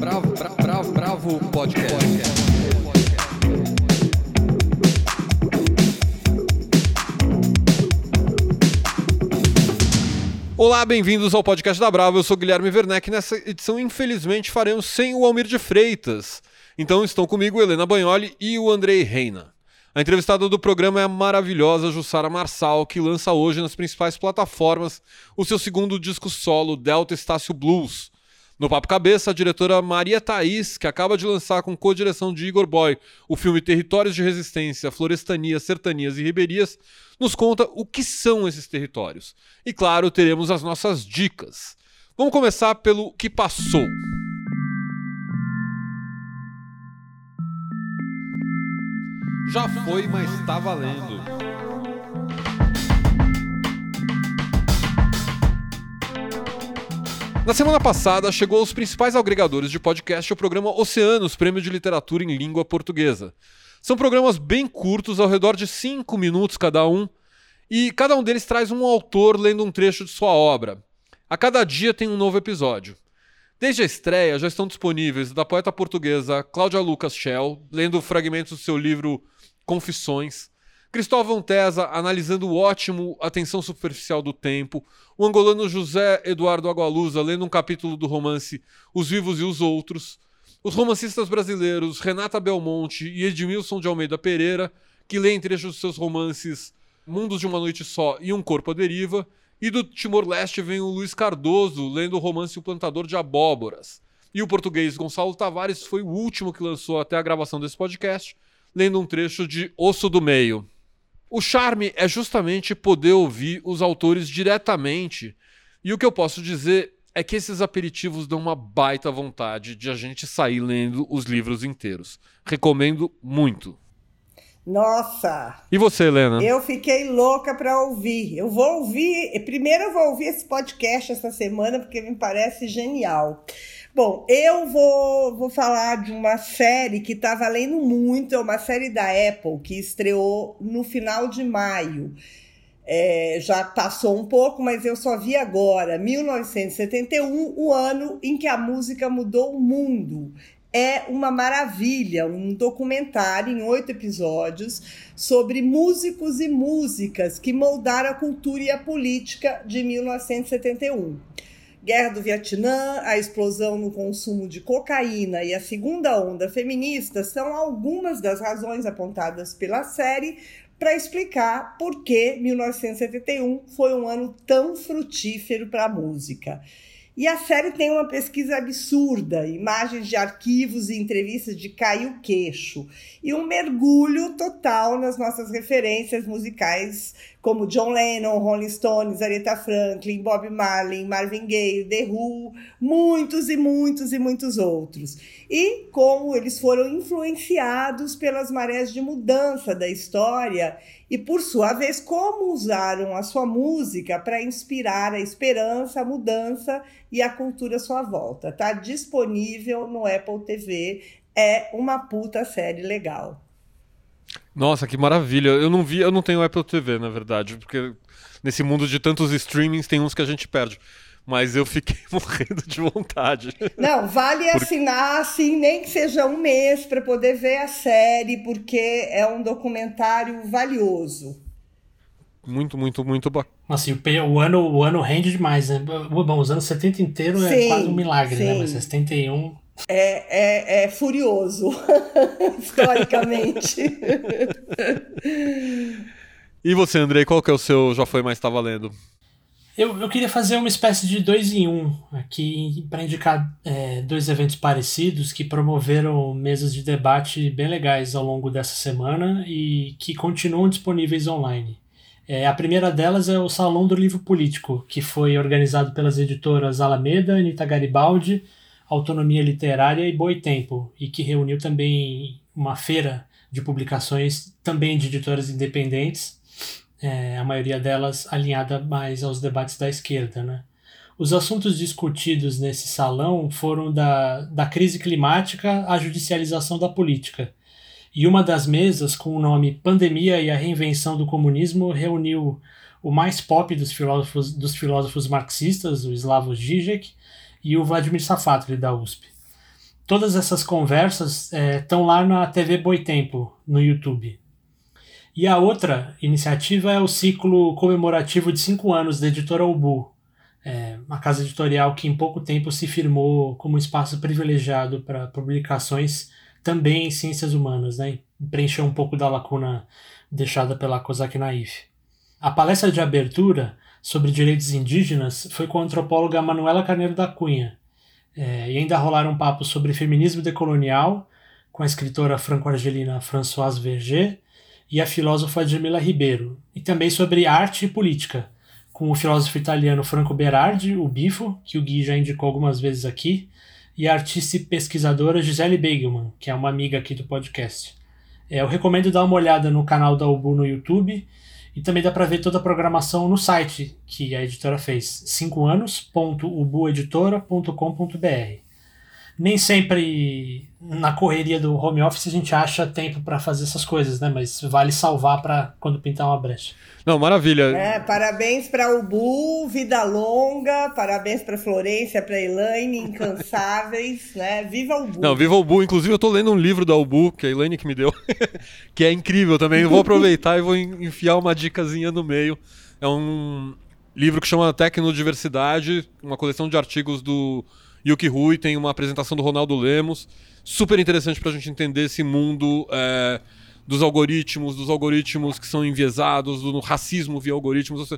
Bravo, bravo, bravo, bravo podcast. Olá, bem-vindos ao podcast da Bravo. Eu sou Guilherme Werneck. Nessa edição, infelizmente, faremos sem o Almir de Freitas. Então estão comigo Helena Bagnoli e o Andrei Reina. A entrevistada do programa é a maravilhosa Jussara Marçal, que lança hoje nas principais plataformas o seu segundo disco solo, Delta Estácio Blues. No Papo Cabeça, a diretora Maria Thaís, que acaba de lançar com co-direção de Igor Boy o filme Territórios de Resistência, Florestanias, Sertanias e Riberias, nos conta o que são esses territórios. E claro, teremos as nossas dicas. Vamos começar pelo que passou. Já foi, mas está valendo. Na semana passada, chegou aos principais agregadores de podcast o programa Oceanos Prêmio de Literatura em Língua Portuguesa. São programas bem curtos, ao redor de 5 minutos cada um, e cada um deles traz um autor lendo um trecho de sua obra. A cada dia tem um novo episódio. Desde a estreia já estão disponíveis da poeta portuguesa Cláudia Lucas Schell, lendo fragmentos do seu livro Confissões, Cristóvão Tesa analisando o ótimo Atenção Superficial do Tempo, o angolano José Eduardo Agualusa lendo um capítulo do romance Os Vivos e os Outros, os romancistas brasileiros Renata Belmonte e Edmilson de Almeida Pereira, que lêem trechos dos seus romances Mundos de uma Noite Só e Um Corpo à Deriva, e do Timor-Leste vem o Luiz Cardoso lendo o romance O Plantador de Abóboras. E o português Gonçalo Tavares foi o último que lançou até a gravação desse podcast, lendo um trecho de Osso do Meio. O charme é justamente poder ouvir os autores diretamente, e o que eu posso dizer é que esses aperitivos dão uma baita vontade de a gente sair lendo os livros inteiros. Recomendo muito. Nossa! E você, Helena? Eu fiquei louca para ouvir. Eu vou ouvir. Primeiro, eu vou ouvir esse podcast essa semana porque me parece genial. Bom, eu vou, vou falar de uma série que está valendo muito, é uma série da Apple que estreou no final de maio. É, já passou um pouco, mas eu só vi agora, 1971, o ano em que a música mudou o mundo. É uma maravilha, um documentário em oito episódios sobre músicos e músicas que moldaram a cultura e a política de 1971. Guerra do Vietnã, a explosão no consumo de cocaína e a segunda onda feminista são algumas das razões apontadas pela série para explicar por que 1971 foi um ano tão frutífero para a música. E a série tem uma pesquisa absurda, imagens de arquivos e entrevistas de Caio Queixo, e um mergulho total nas nossas referências musicais, como John Lennon, Rolling Stones, Aretha Franklin, Bob Marley, Marvin Gaye, The Who, muitos e muitos e muitos outros. E como eles foram influenciados pelas marés de mudança da história e, por sua vez, como usaram a sua música para inspirar a esperança, a mudança e a cultura à sua volta. Está disponível no Apple TV. É uma puta série legal. Nossa, que maravilha. Eu não vi, eu não tenho Apple TV, na verdade, porque nesse mundo de tantos streamings tem uns que a gente perde mas eu fiquei morrendo de vontade. Não, vale assinar, assim, nem que seja um mês para poder ver a série, porque é um documentário valioso. Muito, muito, muito bacana. Assim, o, ano, o ano rende demais, né? Bom, os anos 70 inteiro é quase um milagre, sim. né? Mas 71. É, é, é furioso, historicamente. e você, Andrei, qual que é o seu Já Foi Mais Tá Valendo? Eu, eu queria fazer uma espécie de dois em um aqui para indicar é, dois eventos parecidos que promoveram mesas de debate bem legais ao longo dessa semana e que continuam disponíveis online. É, a primeira delas é o Salão do Livro Político, que foi organizado pelas editoras Alameda, Anita Garibaldi, Autonomia Literária e Boitempo, e que reuniu também uma feira de publicações também de editoras independentes é, a maioria delas alinhada mais aos debates da esquerda. Né? Os assuntos discutidos nesse salão foram da, da crise climática à judicialização da política. E uma das mesas, com o nome Pandemia e a Reinvenção do Comunismo, reuniu o mais pop dos filósofos, dos filósofos marxistas, o Slavoj Žižek, e o Vladimir Safatli, da USP. todas essas conversas estão é, lá na TV Boitempo, no YouTube. E a outra iniciativa é o ciclo comemorativo de cinco anos da editora Ubu, é, uma casa editorial que em pouco tempo se firmou como espaço privilegiado para publicações também em ciências humanas, né? preencheu um pouco da lacuna deixada pela COSAC Naif. A palestra de abertura sobre direitos indígenas foi com a antropóloga Manuela Carneiro da Cunha, é, e ainda rolaram papos sobre feminismo decolonial com a escritora franco-argelina Françoise Verger e a filósofa Jamila Ribeiro, e também sobre arte e política, com o filósofo italiano Franco Berardi, o Bifo, que o Gui já indicou algumas vezes aqui, e a artista e pesquisadora Gisele Beigelman, que é uma amiga aqui do podcast. É, eu recomendo dar uma olhada no canal da Ubu no YouTube e também dá para ver toda a programação no site que a editora fez, 5anos.ubueditora.com.br nem sempre na correria do home office a gente acha tempo para fazer essas coisas, né? Mas vale salvar para quando pintar uma brecha. Não, maravilha. É, parabéns para o Bu, vida longa, parabéns para Florência, para Elaine, incansáveis, né? Viva o Bu. Não, viva o Bu. Inclusive eu tô lendo um livro da Ubu, que a Elaine que me deu, que é incrível também. Eu vou aproveitar e vou enfiar uma dicasinha no meio. É um livro que chama Tecnodiversidade, uma coleção de artigos do Yuki Rui, tem uma apresentação do Ronaldo Lemos. Super interessante para a gente entender esse mundo é, dos algoritmos, dos algoritmos que são enviesados, do racismo via algoritmos.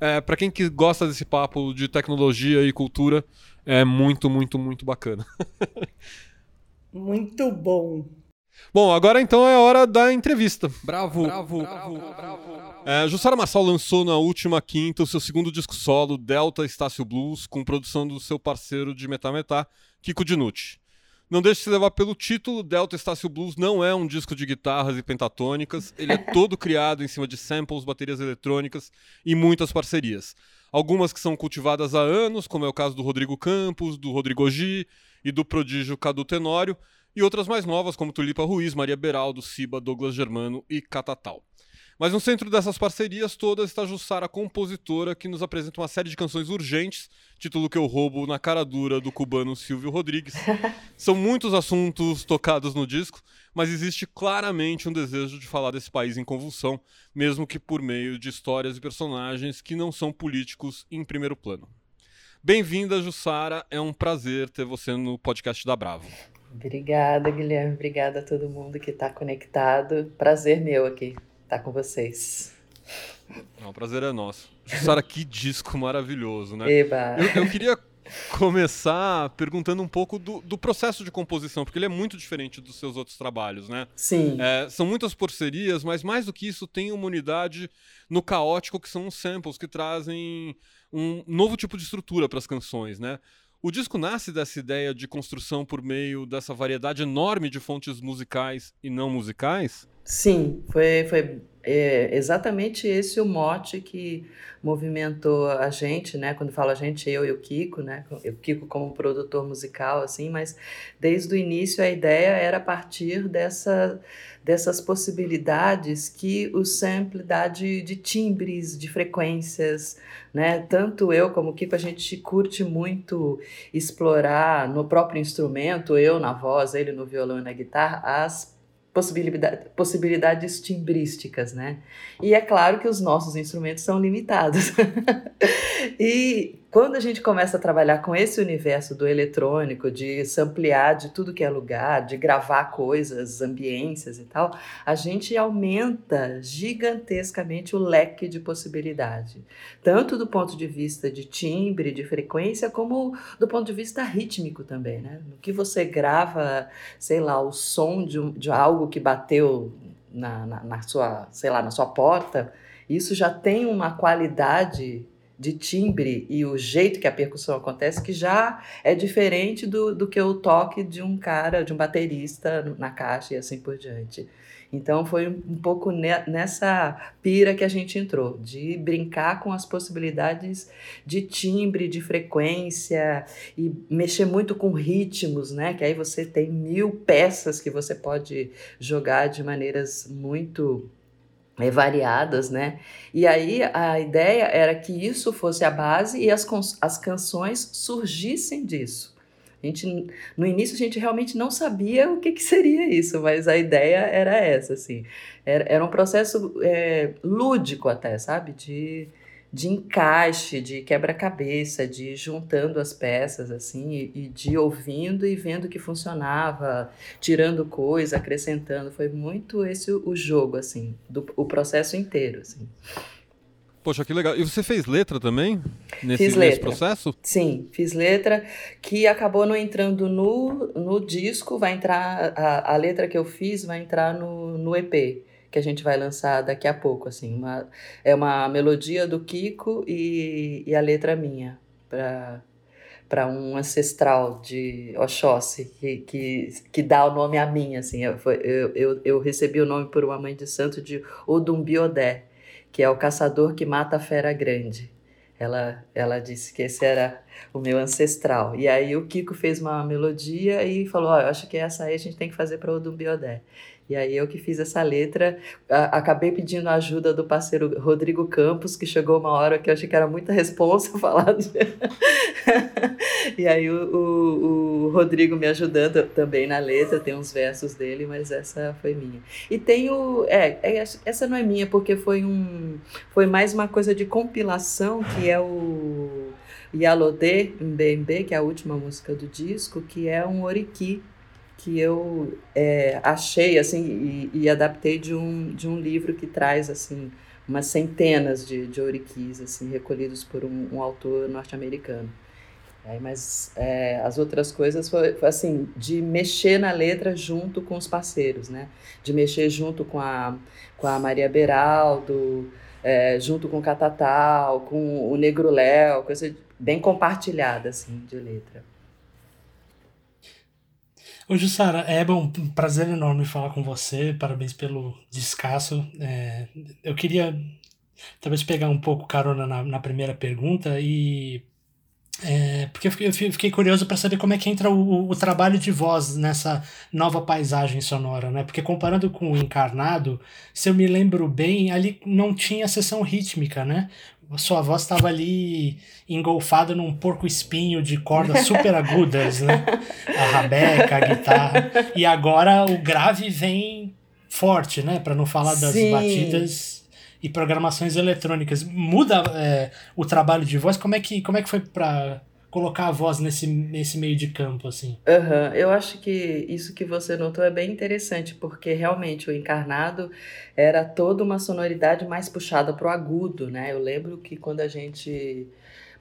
É, para quem que gosta desse papo de tecnologia e cultura, é muito, muito, muito bacana. muito bom. Bom, agora então é a hora da entrevista. Bravo, bravo, bravo. bravo, bravo. É, Jussara Marçal lançou na última quinta o seu segundo disco solo, Delta Estácio Blues, com produção do seu parceiro de Metá Metá, Kiko Dinucci. Não deixe de se levar pelo título, Delta Estácio Blues não é um disco de guitarras e pentatônicas, ele é todo criado em cima de samples, baterias eletrônicas e muitas parcerias. Algumas que são cultivadas há anos, como é o caso do Rodrigo Campos, do Rodrigo Ogi e do prodígio Cadu Tenório, e outras mais novas, como Tulipa Ruiz, Maria Beraldo, Siba, Douglas Germano e Catatal. Mas no centro dessas parcerias todas está Jussara, compositora, que nos apresenta uma série de canções urgentes, título que eu roubo na cara dura do cubano Silvio Rodrigues. São muitos assuntos tocados no disco, mas existe claramente um desejo de falar desse país em convulsão, mesmo que por meio de histórias e personagens que não são políticos em primeiro plano. Bem-vinda, Jussara. É um prazer ter você no podcast da Bravo. Obrigada, Guilherme. Obrigada a todo mundo que está conectado. Prazer meu aqui estar tá com vocês. Não, o prazer é nosso. Sara, que disco maravilhoso, né? Eba. Eu, eu queria começar perguntando um pouco do, do, processo de composição, porque ele é muito diferente dos seus outros trabalhos, né? Sim. É, são muitas parcerias, mas mais do que isso, tem uma unidade no caótico, que são os samples, que trazem um novo tipo de estrutura para as canções, né? O disco nasce dessa ideia de construção por meio dessa variedade enorme de fontes musicais e não musicais? Sim, foi, foi é, exatamente esse o mote que movimentou a gente, né? Quando falo a gente, eu e o Kiko, né? O Kiko como produtor musical, assim, mas desde o início a ideia era partir dessa, dessas possibilidades que o sample dá de, de timbres, de frequências, né? Tanto eu como o Kiko, a gente curte muito explorar no próprio instrumento, eu na voz, ele no violão e na guitarra, as possibilidade, possibilidades timbrísticas, né? E é claro que os nossos instrumentos são limitados. e quando a gente começa a trabalhar com esse universo do eletrônico, de ampliar de tudo que é lugar, de gravar coisas, ambiências e tal, a gente aumenta gigantescamente o leque de possibilidade, tanto do ponto de vista de timbre, de frequência, como do ponto de vista rítmico também, né? No que você grava, sei lá, o som de, de algo que bateu na, na, na sua, sei lá, na sua porta, isso já tem uma qualidade de timbre e o jeito que a percussão acontece que já é diferente do, do que o toque de um cara, de um baterista na caixa e assim por diante. Então foi um pouco nessa pira que a gente entrou, de brincar com as possibilidades de timbre, de frequência e mexer muito com ritmos, né? Que aí você tem mil peças que você pode jogar de maneiras muito é, variadas, né? E aí a ideia era que isso fosse a base e as, as canções surgissem disso. A gente, no início a gente realmente não sabia o que, que seria isso, mas a ideia era essa, assim. Era, era um processo é, lúdico até, sabe? De, de encaixe, de quebra-cabeça, de juntando as peças, assim, e, e, de ouvindo e vendo que funcionava, tirando coisa, acrescentando. Foi muito esse o, o jogo, assim, do, o processo inteiro, assim. Poxa, que legal. E você fez letra também? Nesse, fiz letra. nesse processo? Sim, fiz letra que acabou não entrando no, no disco, vai entrar, a, a letra que eu fiz vai entrar no, no EP, que a gente vai lançar daqui a pouco, assim. Uma, é uma melodia do Kiko e, e a letra minha, para para um ancestral de Oxóssi, que, que, que dá o nome a mim, assim. Eu, eu, eu, recebi o nome por uma mãe de santo de Odumbiodé, que é o caçador que mata a fera grande. Ela, ela disse que esse era o meu ancestral. E aí o Kiko fez uma melodia e falou: oh, eu acho que essa aí a gente tem que fazer para Odumbiodé. E aí eu que fiz essa letra, acabei pedindo a ajuda do parceiro Rodrigo Campos, que chegou uma hora que eu achei que era muita responsa falar. De... e aí o, o, o, Rodrigo me ajudando também na letra, tem uns versos dele, mas essa foi minha. E tem o. É, é, essa não é minha, porque foi um. Foi mais uma coisa de compilação, que é o. Yalodê Mbembe, que é a última música do disco, que é um oriki que eu é, achei assim e, e, adaptei de um, de um livro que traz assim umas centenas de, de ouriquis assim recolhidos por um, um autor norte-americano. Mas é, as outras coisas foi, foi, assim de mexer na letra junto com os parceiros né? De mexer junto com a com a Maria Beraldo é, junto com o Catatal com o Negro Léo coisa bem compartilhada assim de letra Ô, Jussara, é bom, um prazer enorme falar com você, parabéns pelo descasso. É, eu queria talvez pegar um pouco carona na, na primeira pergunta e é, porque eu fiquei, eu fiquei curioso para saber como é que entra o, o, trabalho de voz nessa nova paisagem sonora, né? Porque comparando com o Encarnado, se eu me lembro bem, ali não tinha sessão rítmica, né? A sua voz estava ali engolfada num porco espinho de cordas super agudas, né? A rabeca, a guitarra. E agora o grave vem forte, né? Para não falar das Sim. batidas e programações eletrônicas. Muda é, o trabalho de voz? Como é que, como é que foi para colocar a voz nesse, nesse meio de campo, assim. Uhum. Eu acho que isso que você notou é bem interessante, porque realmente o encarnado era toda uma sonoridade mais puxada para o agudo, né? Eu lembro que quando a gente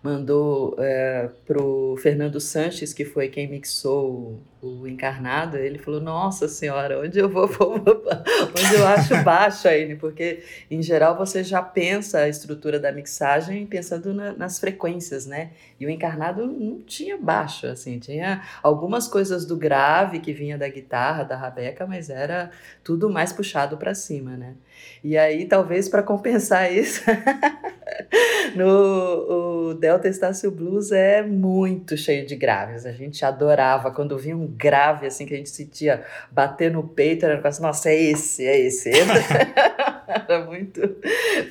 mandou é, pro Fernando Sanches, que foi quem mixou o, Encarnado, ele falou, nossa senhora, onde eu vou, vou, vou onde eu acho baixo aí, porque em geral você já pensa a estrutura da mixagem pensando na, nas frequências, né? E o Encarnado não tinha baixo, assim, tinha algumas coisas do grave que vinha da guitarra, da rabeca, mas era tudo mais puxado para cima, né? E aí, talvez para compensar isso, no o Delta Estácio Blues é muito cheio de graves. A gente adorava quando vinha um grave assim que a gente sentia bater no peito, era quase, nossa, é esse, é esse. era muito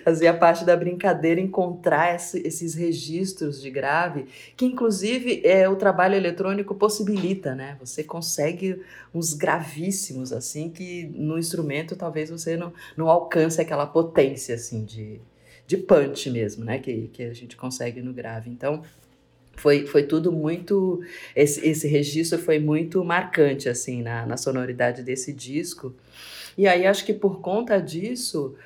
fazia parte da brincadeira encontrar esse, esses registros de grave, que inclusive é o trabalho eletrônico possibilita, né? Você consegue uns gravíssimos assim que no instrumento talvez você não, não alcance aquela potência assim de, de punch mesmo, né? Que, que a gente consegue no grave. Então foi, foi tudo muito. Esse, esse registro foi muito marcante, assim, na, na sonoridade desse disco. E aí, acho que por conta disso,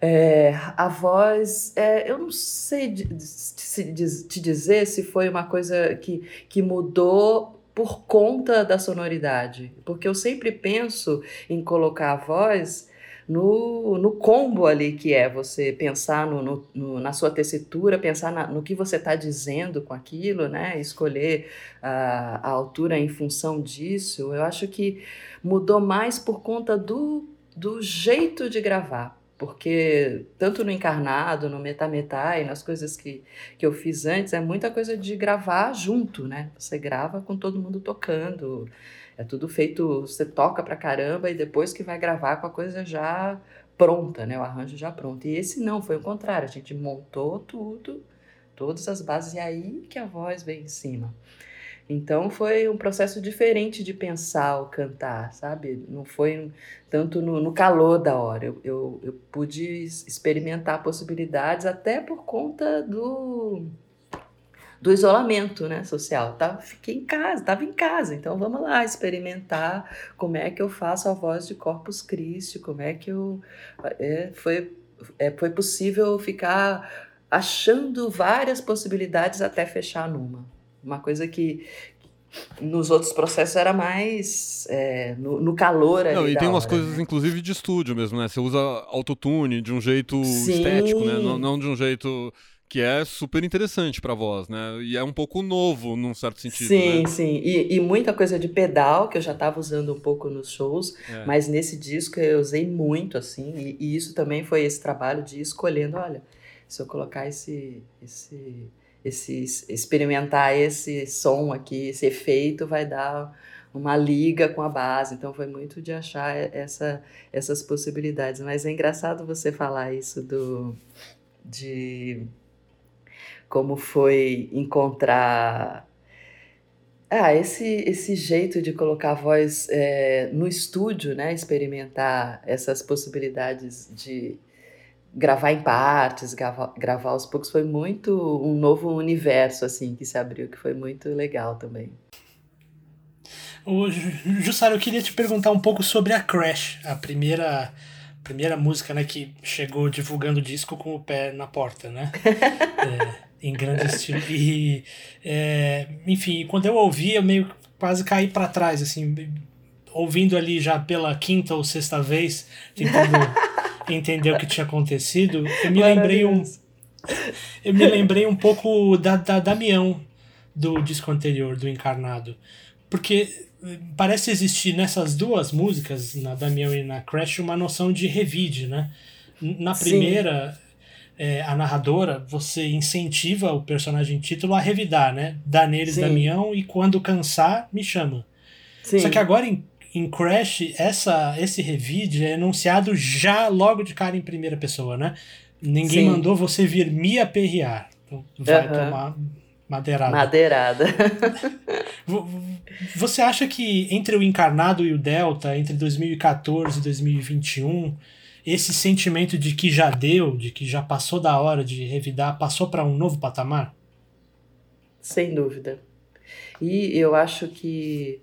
é, a voz, é, eu não sei te dizer se foi uma coisa que, que mudou por conta da sonoridade, porque eu sempre penso em colocar a voz no, no combo ali que é você pensar no, no, no na sua tessitura, pensar na, no que você está dizendo com aquilo, né? Escolher a, a altura em função disso. Eu acho que mudou mais por conta do, do jeito de gravar. Porque tanto no encarnado, no metametá e nas coisas que, que eu fiz antes, é muita coisa de gravar junto, né? Você grava com todo mundo tocando. É tudo feito, você toca pra caramba e depois que vai gravar com a coisa já pronta, né? O arranjo já pronto. E esse não, foi o contrário. A gente montou tudo, todas as bases, e aí que a voz veio em cima. Então foi um processo diferente de pensar o cantar, sabe? Não foi tanto no, no calor da hora. Eu, eu, eu pude experimentar possibilidades até por conta do do isolamento né, social. Tá, fiquei em casa, estava em casa, então vamos lá experimentar como é que eu faço a voz de Corpus Christi, como é que eu. É, foi, é, foi possível ficar achando várias possibilidades até fechar numa. Uma coisa que, nos outros processos era mais é, no, no, calor ali Não, e tem umas hora, coisas, né? inclusive, de estúdio mesmo, né? Você usa autotune de um jeito Sim. estético, né? Não, não de um jeito que é super interessante para voz, né? E é um pouco novo, num certo sentido. Sim, né? sim. E, e, muita coisa de pedal, que eu já estava usando um pouco nos shows, É. mas nesse disco eu usei muito, assim, e, e isso também foi esse trabalho de ir escolhendo, olha, se eu colocar esse, esse, esse, experimentar esse som aqui, esse efeito, vai dar uma liga com a base. Então foi muito de achar essa, essas possibilidades. Mas é engraçado você falar isso do de como foi encontrar ah, esse, esse jeito de colocar a voz é, no estúdio, né? Experimentar essas possibilidades de gravar em partes, gravar, gravar aos poucos, foi muito um novo universo, assim, que se abriu, que foi muito legal também. Ô, Jussara, eu queria te perguntar um pouco sobre a Crash, a primeira primeira música, né, que chegou divulgando o disco com o pé na porta, né? é em grande estilo. E, é, enfim, quando eu ouvi, eu meio quase caí para trás, assim, ouvindo ali já pela quinta ou sexta vez, tentando entender o que tinha acontecido, eu me lembrei um. Eu me lembrei um pouco da, da Damião do disco anterior, do Encarnado. Porque parece existir nessas duas músicas, na Damião e na Crash, uma noção de revide, né? Na primeira, Sim é, a narradora, você incentiva o personagem título a revidar, né? Dá neles Sim. Damião e quando cansar, me chama. Sim. Só que agora em, em Crash, essa, esse revide é enunciado já logo de cara em primeira pessoa, né? Ninguém Sim. mandou você vir me aperrear. Então vai Aham. tomar madeirada. Madeirada. Vo- Você acha que entre o Encarnado e o Delta, entre 2014 e 2021, esse sentimento de que já deu, de que já passou da hora de revidar, passou para um novo patamar? Sem dúvida. E eu acho que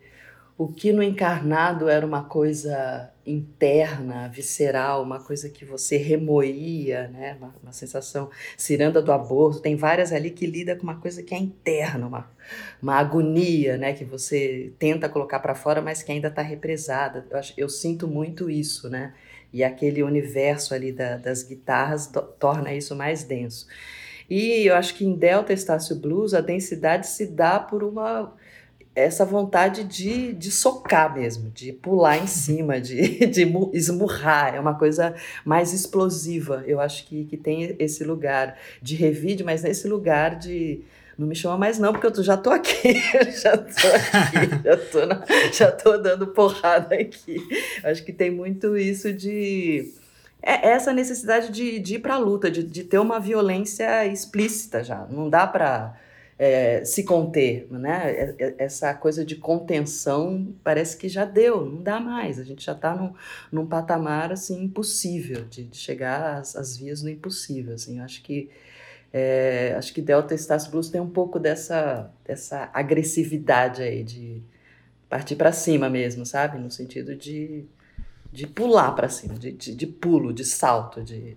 o que no encarnado era uma coisa interna, visceral, uma coisa que você remoía, né? uma, uma sensação ciranda do aborto. Tem várias ali que lida com uma coisa que é interna, uma, uma agonia né? que você tenta colocar para fora, mas que ainda está represada. Eu, acho, eu sinto muito isso, né? E aquele universo ali da, das guitarras to- torna isso mais denso. E eu acho que em Delta Estácio Blues a densidade se dá por uma essa vontade de, de socar mesmo, de pular em cima, de, de mu- esmurrar. É uma coisa mais explosiva. Eu acho que, que tem esse lugar de revide, mas nesse lugar de. Não me chama mais não, porque eu já tô aqui, já tô aqui, já tô, na- já tô dando porrada aqui. Acho que tem muito isso de é essa necessidade de, de ir para a luta, de, de ter uma violência explícita já. Não dá para se conter, né? É- é- Essa coisa de contenção parece que já deu, não dá mais. A gente já está num, num patamar assim impossível de, de chegar às, às vias do impossível. Assim. Eu acho que é, acho que Delta Estácio Blues tem um pouco dessa, dessa agressividade aí de partir para cima mesmo, sabe? No sentido de de pular para cima, de, de, de pulo, de salto, de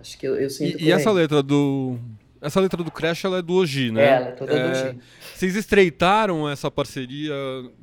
acho que eu, eu sinto E, e essa letra do. Essa letra do Crash ela é do Oji, né? Ela é toda do Oji. Vocês estreitaram essa parceria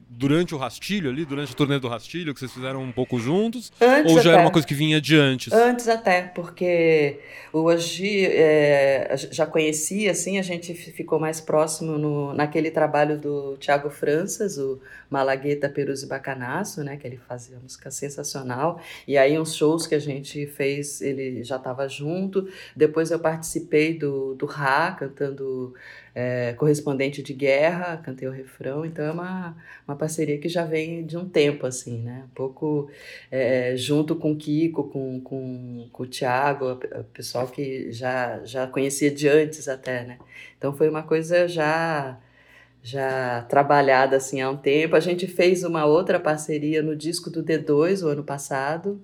durante o Rastilho ali, durante o turnê do Rastilho, que vocês fizeram um pouco juntos? Antes ou já era até. uma coisa que vinha de antes? Antes até, porque o Oji é, já conhecia, assim, a gente ficou mais próximo no, naquele trabalho do Tiago Franças, o Malagueta, Perus e Bacanaço, né, que ele fazia música sensacional, e aí uns shows que a gente fez, ele já estava junto, depois eu participei do, do Rá, cantando é, Correspondente de Guerra, cantei o refrão, então é uma, uma parceria que já vem de um tempo, assim, né, um pouco é, junto com o Kiko, com, com, com o Thiago, o pessoal que já, já conhecia de antes até, né? Então foi uma coisa já já trabalhada assim há um tempo. A gente fez uma outra parceria no disco do D2 o ano passado,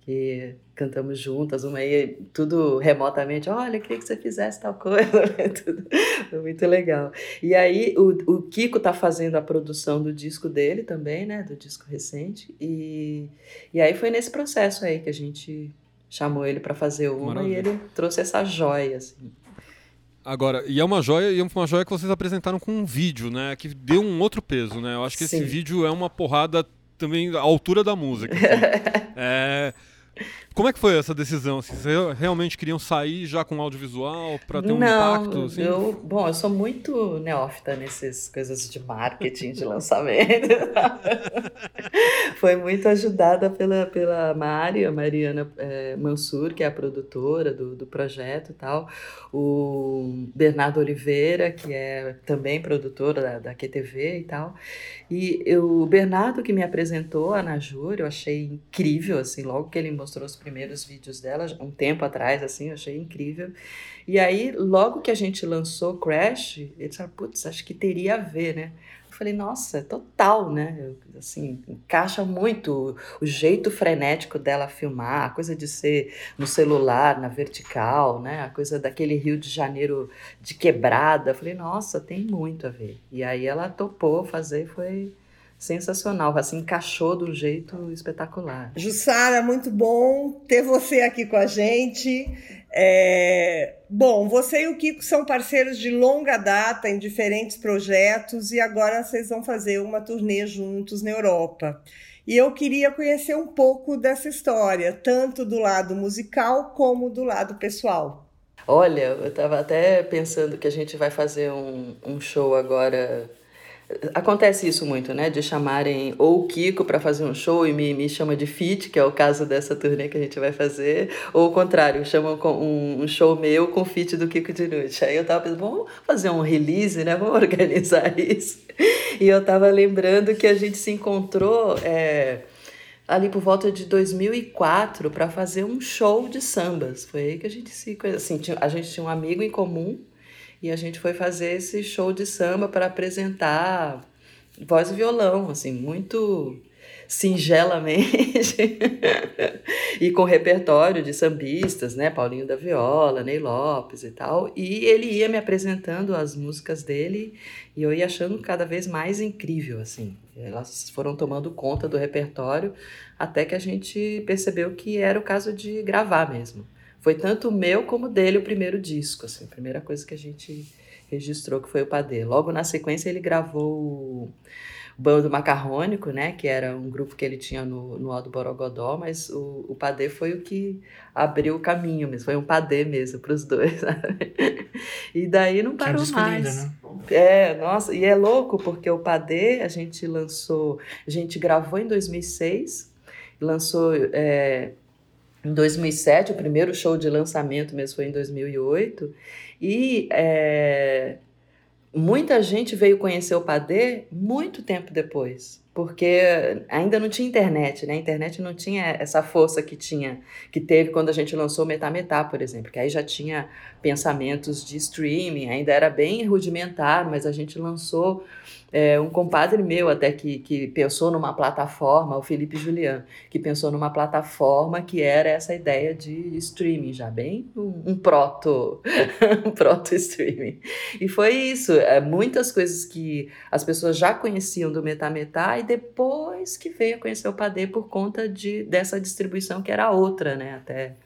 que cantamos juntas, uma aí, tudo remotamente, olha, queria que você fizesse tal coisa, tudo, foi muito legal. E aí o, o Kiko tá fazendo a produção do disco dele também, né, do disco recente, e, e aí foi nesse processo aí que a gente chamou ele para fazer uma Maravilha. e ele trouxe essa joia, assim. Agora, e é uma joia, e é uma joia que vocês apresentaram com um vídeo, né? Que deu um outro peso, né? Eu acho que Sim. esse vídeo é uma porrada também à altura da música. Assim. é, como é que foi essa decisão? Assim, vocês realmente queriam sair já com audiovisual para ter um Não, impacto? Assim? Eu, bom, eu sou muito neófita nessas coisas de marketing, de lançamento. foi muito ajudada pela, pela Mari, a Mariana é, Mansur, que é a produtora do, do projeto e tal. O Bernardo Oliveira, que é também produtora da, da QTV e tal. E eu, o Bernardo que me apresentou a Najur, eu achei incrível, assim, logo que ele mostrou os primeiros vídeos dela, um tempo atrás, assim, eu achei incrível. E aí, logo que a gente lançou Crash, ele disse, putz, acho que teria a ver, né? Eu falei, nossa, total, né? Assim, encaixa muito o jeito frenético dela filmar, a coisa de ser no celular, na vertical, né? A coisa daquele Rio de Janeiro de quebrada. Eu falei, nossa, tem muito a ver. E aí ela topou fazer, foi sensacional, assim, encaixou de um jeito espetacular. Jussara, muito bom ter você aqui com a gente. É... Bom, você e o Kiko são parceiros de longa data em diferentes projetos e agora vocês vão fazer uma turnê juntos na Europa. E eu queria conhecer um pouco dessa história, tanto do lado musical como do lado pessoal. Olha, eu estava até pensando que a gente vai fazer um, um show agora Acontece isso muito, né? De chamarem ou o Kiko para fazer um show e me, me chama de fit, que é o caso dessa turnê que a gente vai fazer, ou o contrário, chamam com um, um show meu com fit do Kiko de noite. Aí eu tava pensando, vamos fazer um release, né? Vamos organizar isso. E eu tava lembrando que a gente se encontrou é, ali por volta de 2004 para fazer um show de sambas. Foi aí que a gente se conheceu. Assim, a gente tinha um amigo em comum e a gente foi fazer esse show de samba para apresentar voz e violão, assim, muito singelamente e com repertório de sambistas, né, Paulinho da Viola, Ney Lopes e tal, e ele ia me apresentando as músicas dele e eu ia achando cada vez mais incrível, assim, elas foram tomando conta do repertório até que a gente percebeu que era o caso de gravar mesmo. Foi tanto o meu como dele o primeiro disco, assim, a primeira coisa que a gente registrou que foi o Padê. Logo na sequência ele gravou o Bando Macarrônico, né, que era um grupo que ele tinha no, no Aldo Borogodó, mas o, o Padê foi o que abriu o caminho mesmo, foi um Padê mesmo para os dois. Sabe? E daí não parou mais. Né? É, nossa, e é louco porque o Padê a gente lançou, a gente gravou em 2006, lançou é, em 2007, o primeiro show de lançamento mesmo foi em 2008, e é, muita gente veio conhecer o Padê muito tempo depois, porque ainda não tinha internet, né? A internet não tinha essa força que tinha, que teve quando a gente lançou o Metá Metá, por exemplo, que aí já tinha pensamentos de streaming, ainda era bem rudimentar, mas a gente lançou é, um compadre meu até que, que pensou numa plataforma, o Felipe Julian, que pensou numa plataforma que era essa ideia de streaming, já bem um, um proto, um proto streaming. E foi isso, é, muitas coisas que as pessoas já conheciam do Metá E depois que veio a conhecer o Padê por conta de, dessa distribuição que era outra, né, até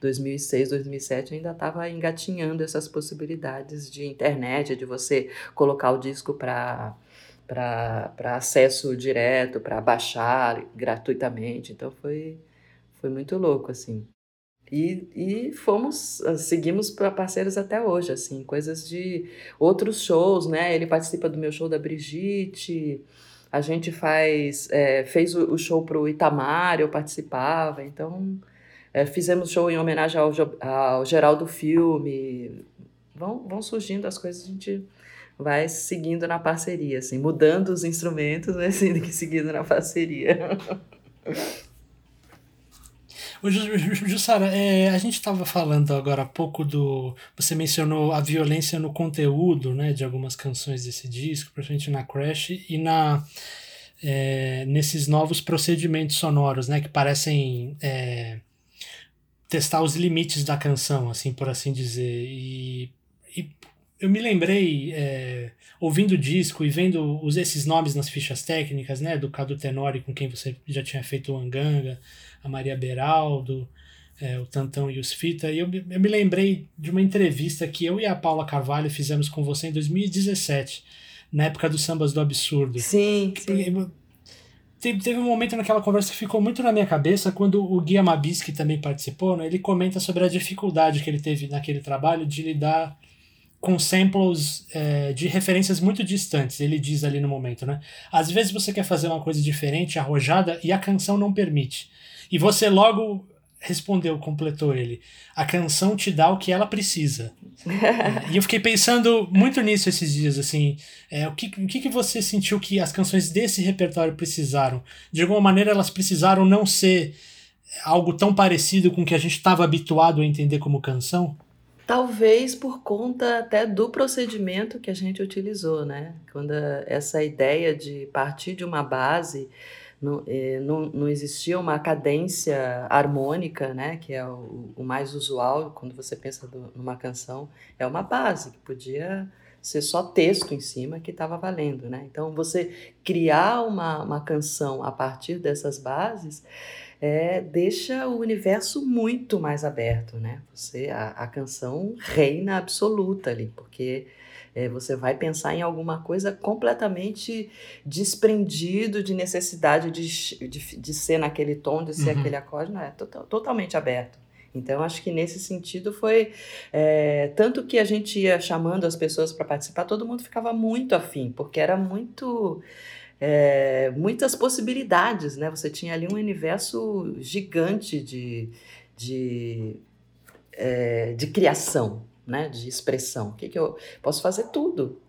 2006, 2007 ainda estava engatinhando essas possibilidades de internet, de você colocar o disco para para acesso direto, para baixar gratuitamente. Então foi, foi muito louco, assim. E, e fomos, seguimos para parceiros até hoje, assim, coisas de outros shows, né? Ele participa do meu show da Brigitte, a gente faz, é, fez o, o show para o Itamar, eu participava, então é, fizemos show em homenagem ao, ao Geraldo Filme. Vão, vão surgindo as coisas, a gente vai seguindo na parceria, assim, mudando os instrumentos, mas seguindo na parceria. Jussara, é, a gente estava falando agora há pouco do. Você mencionou a violência no conteúdo né, de algumas canções desse disco, principalmente na Crash, e na, é, nesses novos procedimentos sonoros, né, que parecem é, testar os limites da canção, assim por assim dizer. E, e eu me lembrei, é, ouvindo o disco e vendo os, esses nomes nas fichas técnicas, né, do Cadu Tenori, com quem você já tinha feito o Anganga, a Maria Beraldo, é, o Tantão e os Fita, e eu, eu me lembrei de uma entrevista que eu e a Paula Carvalho fizemos com você em 2017, na época dos Sambas do Absurdo. Sim, sim. Teve, teve um momento naquela conversa que ficou muito na minha cabeça quando o Guia Mabis, que também participou, né, ele comenta sobre a dificuldade que ele teve naquele trabalho de lidar com samples é, de referências muito distantes. Ele diz ali no momento, né? Às vezes você quer fazer uma coisa diferente, arrojada, e a canção não permite. E você logo respondeu, completou ele. A canção te dá o que ela precisa. e eu fiquei pensando muito nisso esses dias, assim. É, o que, o que, que você sentiu que as canções desse repertório precisaram? De alguma maneira elas precisaram não ser algo tão parecido com o que a gente estava habituado a entender como canção? Talvez por conta até do procedimento que a gente utilizou, né? Quando essa ideia de partir de uma base, não, eh, não, não existia uma cadência harmônica, né? Que é o, o mais usual quando você pensa do, numa canção, é uma base que podia ser só texto em cima que estava valendo, né? Então você criar uma, uma canção a partir dessas bases é, deixa o universo muito mais aberto, né? Você, a, a canção reina absoluta ali, porque é, você vai pensar em alguma coisa completamente desprendido de necessidade de, de, de ser naquele tom, de ser uhum. aquele acorde, não é total, totalmente aberto. Então, acho que nesse sentido foi. É, tanto que a gente ia chamando as pessoas para participar, todo mundo ficava muito afim, porque era muito é, muitas possibilidades, né? Você tinha ali um universo gigante de, de, é, de criação, né? De expressão. O que, que eu posso fazer tudo?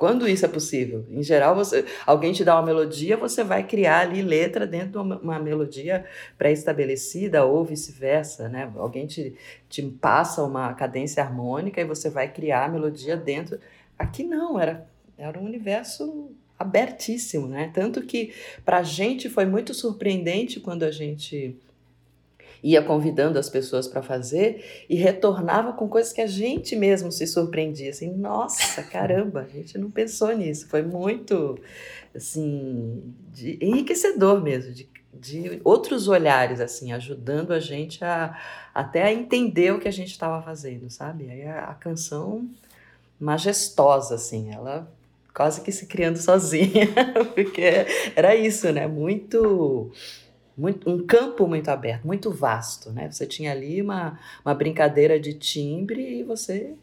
Quando isso é possível? Em geral, você, alguém te dá uma melodia, você vai criar ali letra dentro de uma, uma melodia pré-estabelecida ou vice-versa, né? Alguém te, te passa uma cadência harmônica e você vai criar a melodia dentro. Aqui não, era, era um universo abertíssimo, né? Tanto que para a gente foi muito surpreendente quando a gente ia convidando as pessoas para fazer e retornava com coisas que a gente mesmo se surpreendia, assim, nossa, caramba, a gente não pensou nisso. Foi muito, assim, de, enriquecedor mesmo, de, de outros olhares, assim, ajudando a gente a até a entender o que a gente estava fazendo, sabe? Aí a, a canção majestosa, assim, ela quase que se criando sozinha, porque era isso, né? Muito, muito, um campo muito aberto, muito vasto, né? Você tinha ali uma, uma brincadeira de timbre e você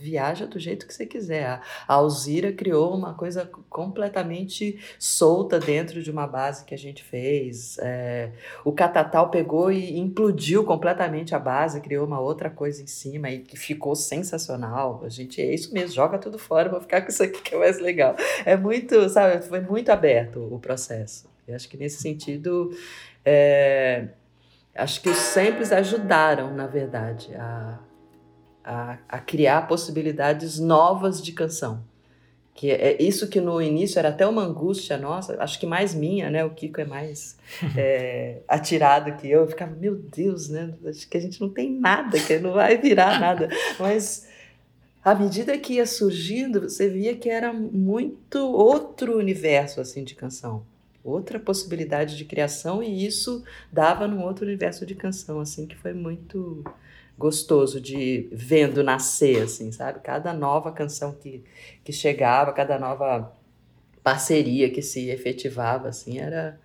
viaja do jeito que você quiser. A, Alzira criou uma coisa completamente solta dentro de uma base que a gente fez. É, o Catatal pegou e implodiu completamente a base, criou uma outra coisa em cima e que ficou sensacional. A gente é isso mesmo, joga tudo fora, vou ficar com isso aqui que é mais legal. É muito, sabe, foi muito aberto o processo. Eu acho que nesse sentido. É, acho que os samples ajudaram, na verdade, a, a, a criar possibilidades novas de canção. Que é, é isso que no início era até uma angústia nossa, acho que mais minha, né? O Kiko é mais é, atirado que eu. Eu ficava, meu Deus, né? Acho que a gente não tem nada, que não vai virar nada. Mas à medida que ia surgindo, você via que era muito outro universo assim de canção, outra possibilidade de criação e isso dava num outro universo de canção assim que foi muito gostoso de vendo nascer, assim, sabe? Cada nova canção que, que chegava, cada nova parceria que se efetivava, assim, era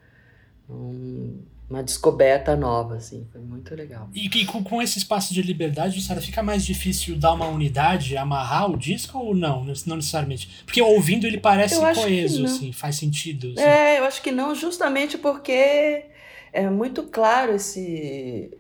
um, uma descoberta nova, assim, foi muito legal. E que com, com esse espaço de liberdade, Sara, fica mais difícil dar uma unidade, amarrar o disco ou não? Não necessariamente. Porque ouvindo ele parece coeso, assim, faz sentido. Assim. É, eu acho que não, justamente porque é muito claro esse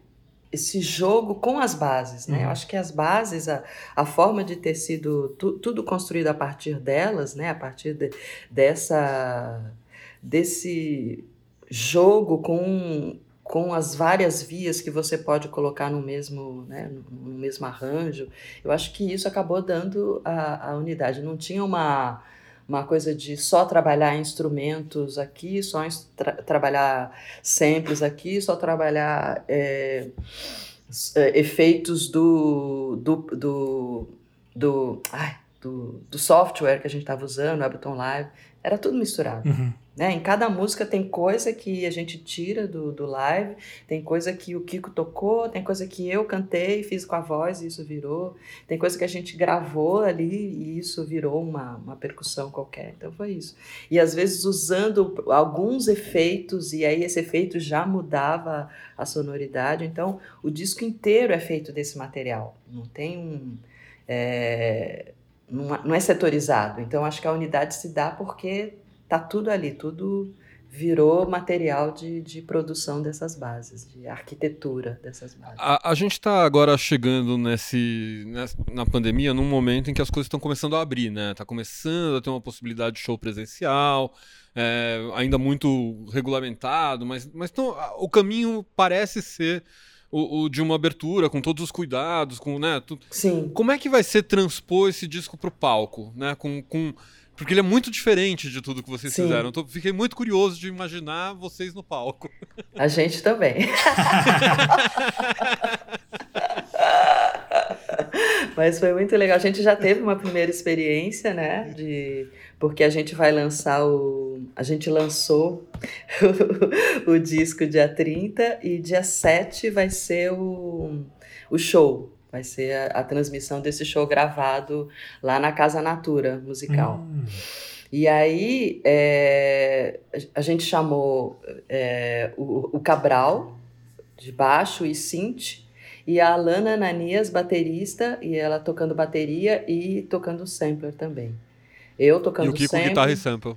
esse jogo com as bases, né? Uhum. Eu acho que as bases, a, a forma de ter sido tu, tudo construído a partir delas, né? A partir de, dessa desse jogo com com as várias vias que você pode colocar no mesmo, né, no mesmo arranjo, eu acho que isso acabou dando a, a unidade. Não tinha uma, uma coisa de só trabalhar instrumentos aqui, só tra trabalhar samples aqui, só trabalhar é, efeitos do, do, do, do, ai, do, do software que a gente estava usando, Ableton Live, era tudo misturado. Uhum. Né? Em cada música tem coisa que a gente tira do, do live, tem coisa que o Kiko tocou, tem coisa que eu cantei, fiz com a voz e isso virou, tem coisa que a gente gravou ali e isso virou uma, uma percussão qualquer. Então foi isso. E às vezes usando alguns efeitos, e aí esse efeito já mudava a sonoridade. Então o disco inteiro é feito desse material, não tem um. É, não é setorizado. Então acho que a unidade se dá porque tá tudo ali, tudo virou material de, de produção dessas bases, de arquitetura dessas bases. A, a gente está agora chegando nesse, nessa, na pandemia num momento em que as coisas estão começando a abrir, né? Está começando a ter uma possibilidade de show presencial, é, ainda muito regulamentado, mas, mas tão, o caminho parece ser o, o, de uma abertura, com todos os cuidados, com, né? Tudo. Sim. Como é que vai ser transpor esse disco para o palco, né? Com, com porque ele é muito diferente de tudo que vocês Sim. fizeram. Então, fiquei muito curioso de imaginar vocês no palco. A gente também. Mas foi muito legal. A gente já teve uma primeira experiência, né? De... Porque a gente vai lançar o. A gente lançou o, disco dia 30 e dia 7 vai ser o, o show Vai ser a, a, transmissão desse show gravado lá na Casa Natura Musical. Hum. E aí é, a gente chamou é, o, o, Cabral, de baixo e synth, e a Alana Ananias, baterista, e ela tocando bateria e tocando sampler também. Eu tocando E o Kiko sample. guitarra e sample.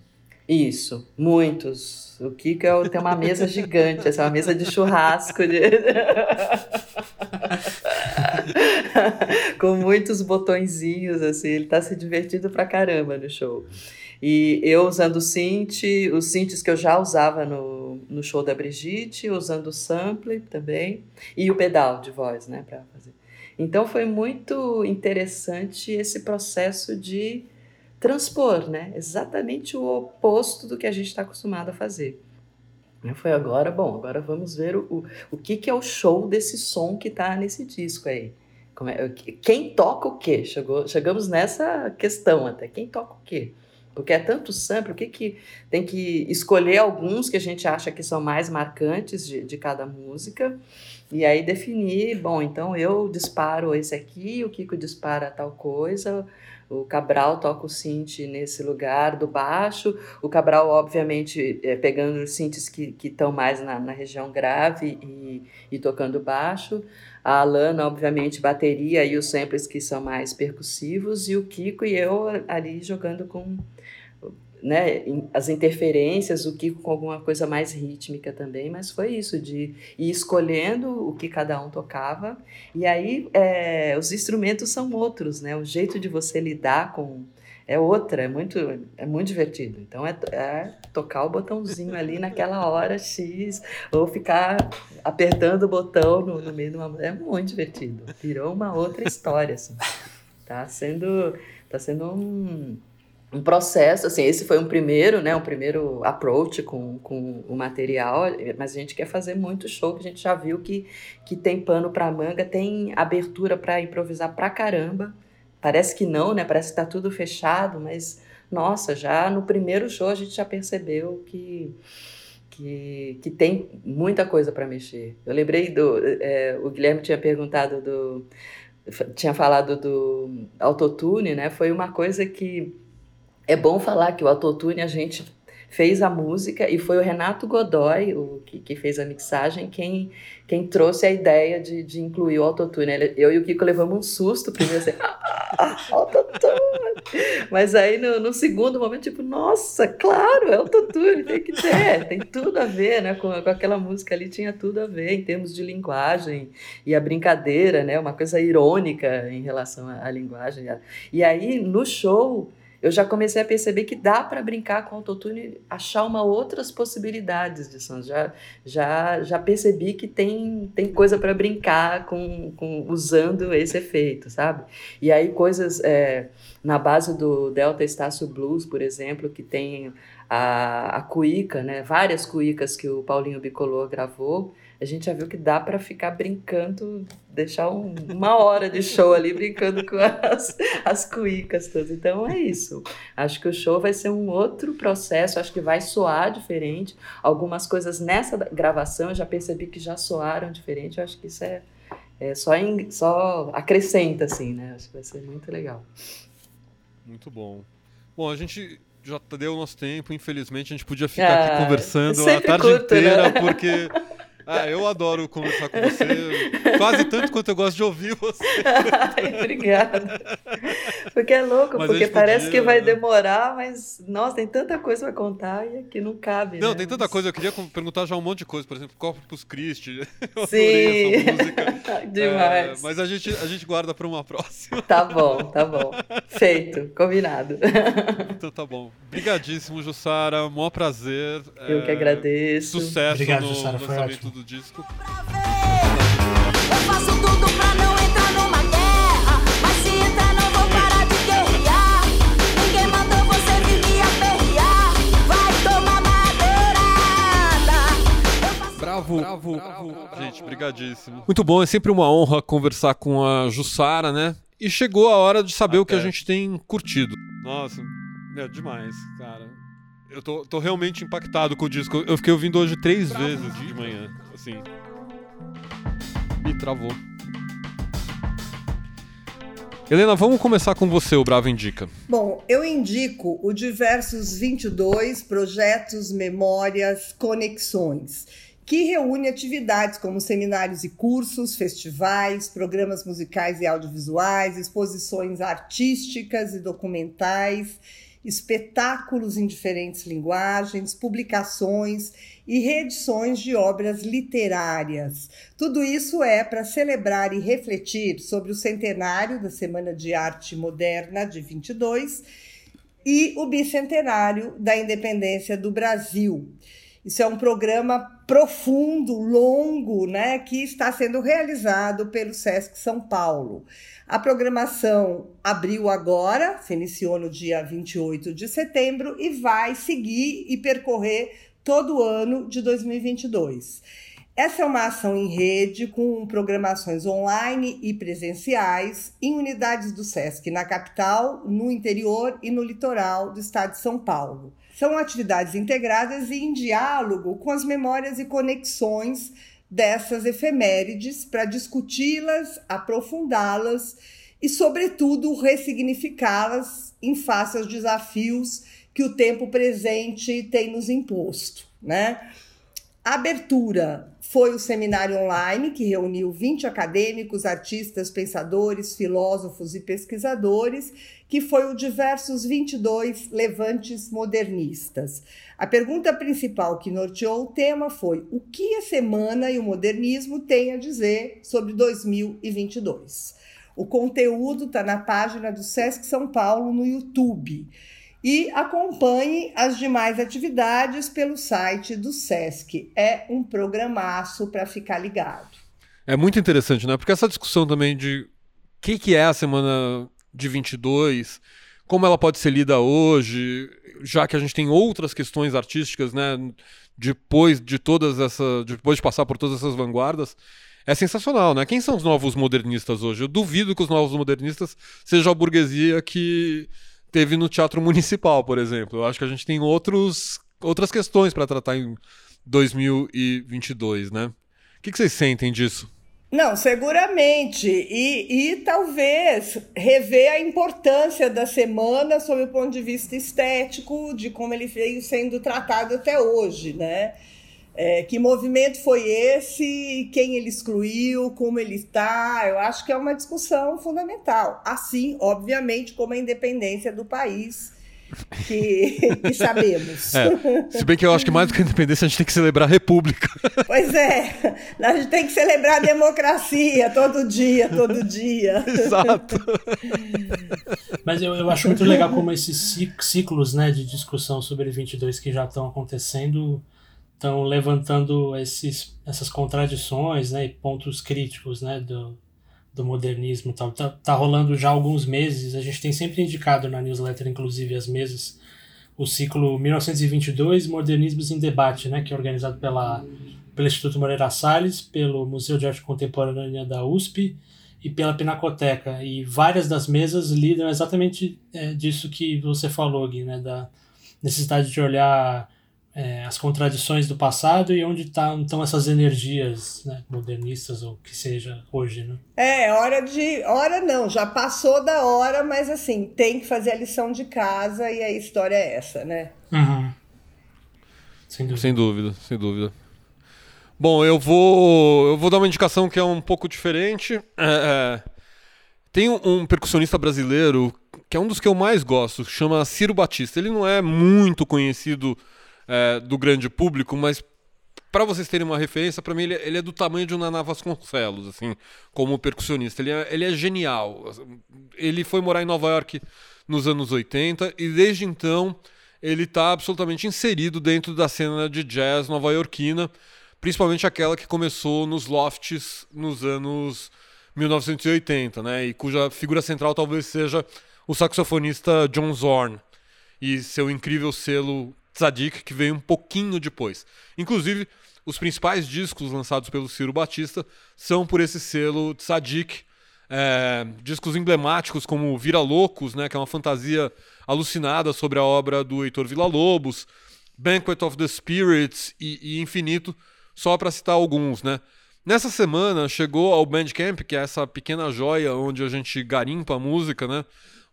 Isso, muitos. O Kiko é tem uma mesa gigante, essa é uma mesa de churrasco. De... com muitos botõezinhos, assim, ele tá se divertindo pra caramba no show. E eu usando o synth, os synths que eu já usava no, no show da Brigitte, usando o sample também, e o pedal de voz, né, pra fazer. Então foi muito interessante esse processo de transpor, né, exatamente o oposto do que a gente está acostumado a fazer. Foi agora, bom, agora vamos ver o, o, que, que é o show desse som que está nesse disco aí. É, quem toca o quê? Chegou, chegamos nessa questão até. Quem toca o quê? Porque é tanto sample, o que, que tem que escolher alguns que a gente acha que são mais marcantes de, de cada música e aí definir, bom, então eu disparo esse aqui, o Kiko dispara tal coisa, o Cabral toca o synth nesse lugar do baixo, o Cabral, obviamente, é, pegando os synths que estão mais na, na região grave e, e tocando baixo, a Alana, obviamente, bateria e os samples que são mais percussivos, e o Kiko e eu ali jogando com né, as interferências, o Kiko com alguma coisa mais rítmica também, mas foi isso, de ir escolhendo o que cada um tocava, e aí é, os instrumentos são outros, né, o jeito de você lidar com é outra, é muito, é muito divertido. Então é, é tocar o botãozinho ali naquela hora X, ou ficar apertando o botão no, no meio de uma. É muito divertido. Virou uma outra história, assim. Tá sendo, tá sendo um um processo, assim, esse foi um primeiro, né, um primeiro approach com, com o material, mas a gente quer fazer muito show, que a gente já viu que, que tem pano para manga, tem abertura para improvisar pra caramba, parece que não, né, parece que tá tudo fechado, mas, nossa, já no primeiro show a gente já percebeu que que, que tem muita coisa para mexer. Eu lembrei do. É, o Guilherme tinha perguntado do. tinha falado do autotune, né? Foi uma coisa que é bom falar que o autotune a gente fez a música e foi o Renato Godoy, o que, que fez a mixagem, quem, quem trouxe a ideia de, de incluir o autotune. Eu e o Kiko levamos um susto primeiro, assim, ah, autotune! Mas aí no, no, segundo momento, tipo, nossa, claro, é autotune, tem que ter, tem tudo a ver, né, com, com aquela música ali, tinha tudo a ver em termos de linguagem e a brincadeira, né, uma coisa irônica em relação à, à linguagem. E aí, no show eu já comecei a perceber que dá para brincar com autotune, achar uma outras possibilidades de sons. Já, já, já percebi que tem, tem coisa para brincar com, com usando esse efeito, sabe? E aí coisas é, na base do Delta Estácio Blues, por exemplo, que tem a, a cuíca, né? Várias cuícas que o Paulinho Bicolor gravou a gente já viu que dá para ficar brincando, deixar um, uma hora de show ali brincando com as, as cuicas todas. Então é isso. Acho que o show vai ser um outro processo, acho que vai soar diferente. Algumas coisas nessa gravação eu já percebi que já soaram diferente. Eu acho que isso é, é só, em, só acrescenta, assim, né? Acho que vai ser muito legal. Muito bom. Bom, a gente já deu o nosso tempo, infelizmente a gente podia ficar ah, aqui conversando a tarde curto, inteira, né? porque ah, eu adoro conversar com você, quase tanto quanto eu gosto de ouvir você. Ai, obrigada. Porque é louco, mas porque parece podia, que vai né? demorar, mas, nossa, tem tanta coisa pra contar e aqui não cabe. Não, né? tem tanta coisa. Eu queria perguntar já um monte de coisa, por exemplo, Corpus Christi. Eu Sim. essa música. Demais. É, mas a gente, a gente guarda pra uma próxima. Tá bom, tá bom. Feito, combinado. Então tá bom. Obrigadíssimo, Jussara. Mó prazer. Eu é, que agradeço. Sucesso Obrigado, no Jussara, lançamento do disco. Eu faço tudo pra não entrar numa guerra, mas se entrar não vou parar de guerrear. Ninguém mandou você vir me aperrear, vai tomar madeirada. Bravo, bravo, bravo, gente, brigadíssimo. Muito bom, é sempre uma honra conversar com a Jussara, né? E chegou a hora de saber Até. o que a gente tem curtido. Nossa, é demais, cara. Eu tô, tô realmente impactado com o disco. Eu fiquei ouvindo hoje três vezes de manhã assim. Me travou. Helena, vamos começar com você, o Bravo Indica. Bom, eu indico o Diversos 22 Projetos, Memórias, Conexões, que reúne atividades como seminários e cursos, festivais, programas musicais e audiovisuais, exposições artísticas e documentais espetáculos em diferentes linguagens, publicações e reedições de obras literárias. Tudo isso é para celebrar e refletir sobre o centenário da Semana de Arte Moderna de 22 e o bicentenário da independência do Brasil. Isso é um programa profundo, longo, né, que está sendo realizado pelo SESC São Paulo. A programação abriu agora, se iniciou no dia 28 de setembro e vai seguir e percorrer todo o ano de 2022. Essa é uma ação em rede com programações online e presenciais em unidades do SESC na capital, no interior e no litoral do estado de São Paulo. São atividades integradas e em diálogo com as memórias e conexões dessas efemérides para discuti-las, aprofundá-las e, sobretudo, ressignificá-las em face aos desafios que o tempo presente tem nos imposto, né? Abertura foi o seminário online que reuniu 20 acadêmicos, artistas, pensadores, filósofos e pesquisadores, que foi o Diversos 22 Levantes Modernistas. A pergunta principal que norteou o tema foi: o que a semana e o modernismo têm a dizer sobre 2022? O conteúdo está na página do Sesc São Paulo no YouTube e acompanhe as demais atividades pelo site do SESC. É um programaço para ficar ligado. É muito interessante, né? Porque essa discussão também de o que, que é a semana de 22, como ela pode ser lida hoje, já que a gente tem outras questões artísticas, né? Depois de todas essa, depois de passar por todas essas vanguardas, é sensacional, né? Quem são os novos modernistas hoje? Eu duvido que os novos modernistas sejam a burguesia que teve no Teatro Municipal, por exemplo. Eu acho que a gente tem outros, outras questões para tratar em 2022, né? O que, que vocês sentem disso? Não, seguramente. E, e talvez rever a importância da semana sob o ponto de vista estético, de como ele veio sendo tratado até hoje, né? É, que movimento foi esse? Quem ele excluiu? Como ele está? Eu acho que é uma discussão fundamental. Assim, obviamente, como a independência do país que, que sabemos. É, se bem que eu acho que mais do que a independência a gente tem que celebrar a república. Pois é, a gente tem que celebrar a democracia todo dia, todo dia. Exato. Mas eu, eu acho muito legal como esses ci- ciclos né, de discussão sobre 22 que já estão acontecendo estão levantando esses, essas contradições né, e pontos críticos né, do, do modernismo. tal. Tá, tá rolando já há alguns meses, a gente tem sempre indicado na newsletter, inclusive as mesas, o ciclo 1922 Modernismos em Debate, né, que é organizado pela, pelo Instituto Moreira Salles, pelo Museu de Arte Contemporânea da USP e pela Pinacoteca. E várias das mesas lidam exatamente é, disso que você falou, Gui, né, da necessidade de olhar é, as contradições do passado e onde tá, estão essas energias né, modernistas ou que seja hoje, né? É, hora de. Hora não, já passou da hora, mas assim, tem que fazer a lição de casa e a história é essa, né? Uhum. Sem dúvida. Sem dúvida, sem dúvida. Bom, eu vou, eu vou dar uma indicação que é um pouco diferente. É, é, tem um, um percussionista brasileiro que é um dos que eu mais gosto, chama Ciro Batista. Ele não é muito conhecido é, do grande público, mas para vocês terem uma referência, para mim ele, ele é do tamanho de um Naná Vasconcelos, assim, como percussionista. Ele é, ele é genial. Ele foi morar em Nova York nos anos 80 e desde então ele está absolutamente inserido dentro da cena de jazz nova-iorquina, principalmente aquela que começou nos lofts nos anos 1980, né? E cuja figura central talvez seja o saxofonista John Zorn e seu incrível selo Tzadik, que veio um pouquinho depois. Inclusive, os principais discos lançados pelo Ciro Batista são por esse selo Tzadik, é, discos emblemáticos como Vira Loucos, né, que é uma fantasia alucinada sobre a obra do Heitor Villa-Lobos, Banquet of the Spirits e, e Infinito, só para citar alguns, né? Nessa semana chegou ao Bandcamp, que é essa pequena joia onde a gente garimpa a música, né?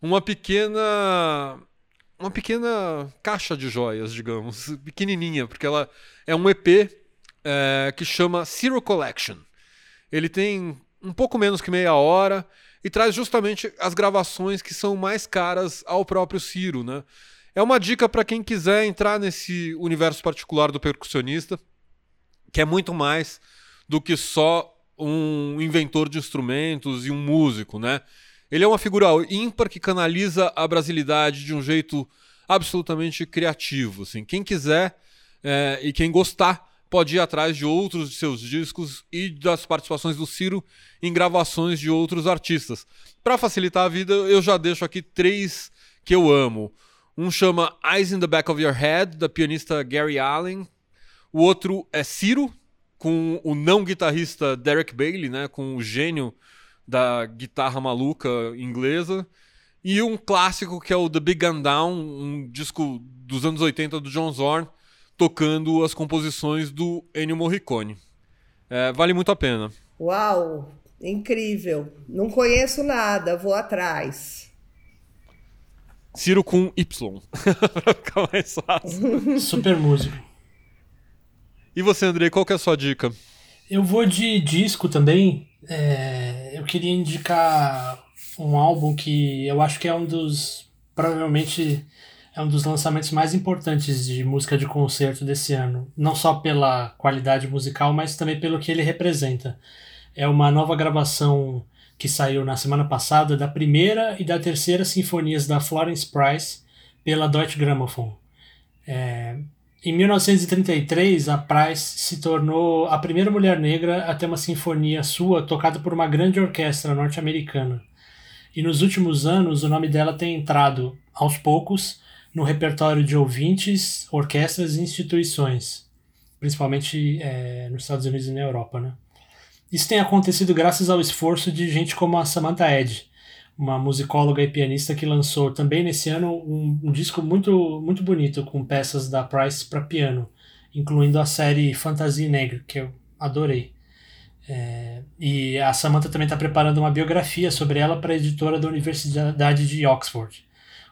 Uma pequena uma pequena caixa de joias, digamos, pequenininha, porque ela é um EP é, que chama Zero Collection. Ele tem um pouco menos que meia hora e traz justamente as gravações que são mais caras ao próprio Ciro, né? É uma dica para quem quiser entrar nesse universo particular do percussionista, que é muito mais do que só um inventor de instrumentos e um músico, né? Ele é uma figura ímpar que canaliza a brasilidade de um jeito absolutamente criativo. Assim. Quem quiser é, e quem gostar pode ir atrás de outros de seus discos e das participações do Ciro em gravações de outros artistas. Para facilitar a vida, eu já deixo aqui três que eu amo. Um chama Eyes in the Back of Your Head, da pianista Gary Allen. O outro é Ciro, com o não guitarrista Derek Bailey, né, com o gênio da guitarra maluca inglesa. E um clássico que é o The Big Gun Down, um disco dos anos 80 do John Zorn, tocando as composições do Ennio Morricone. É, vale muito a pena. Uau, incrível. Não conheço nada, vou atrás. Ciro com Y, pra ficar mais fácil. Super músico. E você, Andrei, qual que é a sua dica? Eu vou de disco também. É, eu queria indicar um álbum que eu acho que é um dos. Provavelmente é um dos lançamentos mais importantes de música de concerto desse ano. Não só pela qualidade musical, mas também pelo que ele representa. É uma nova gravação que saiu na semana passada da primeira e da terceira sinfonias da Florence Price pela Deutsche Grammophon. É, em 1933, a Price se tornou a primeira mulher negra a ter uma sinfonia sua tocada por uma grande orquestra norte-americana. E nos últimos anos, o nome dela tem entrado, aos poucos, no repertório de ouvintes, orquestras e instituições, principalmente é, nos Estados Unidos e na Europa. Né? Isso tem acontecido graças ao esforço de gente como a Samantha Edge, uma musicóloga e pianista que lançou também nesse ano um, um disco muito, muito bonito com peças da Price para piano, incluindo a série Fantasia Negra, que eu adorei. É, e a Samantha também está preparando uma biografia sobre ela para a editora da Universidade de Oxford.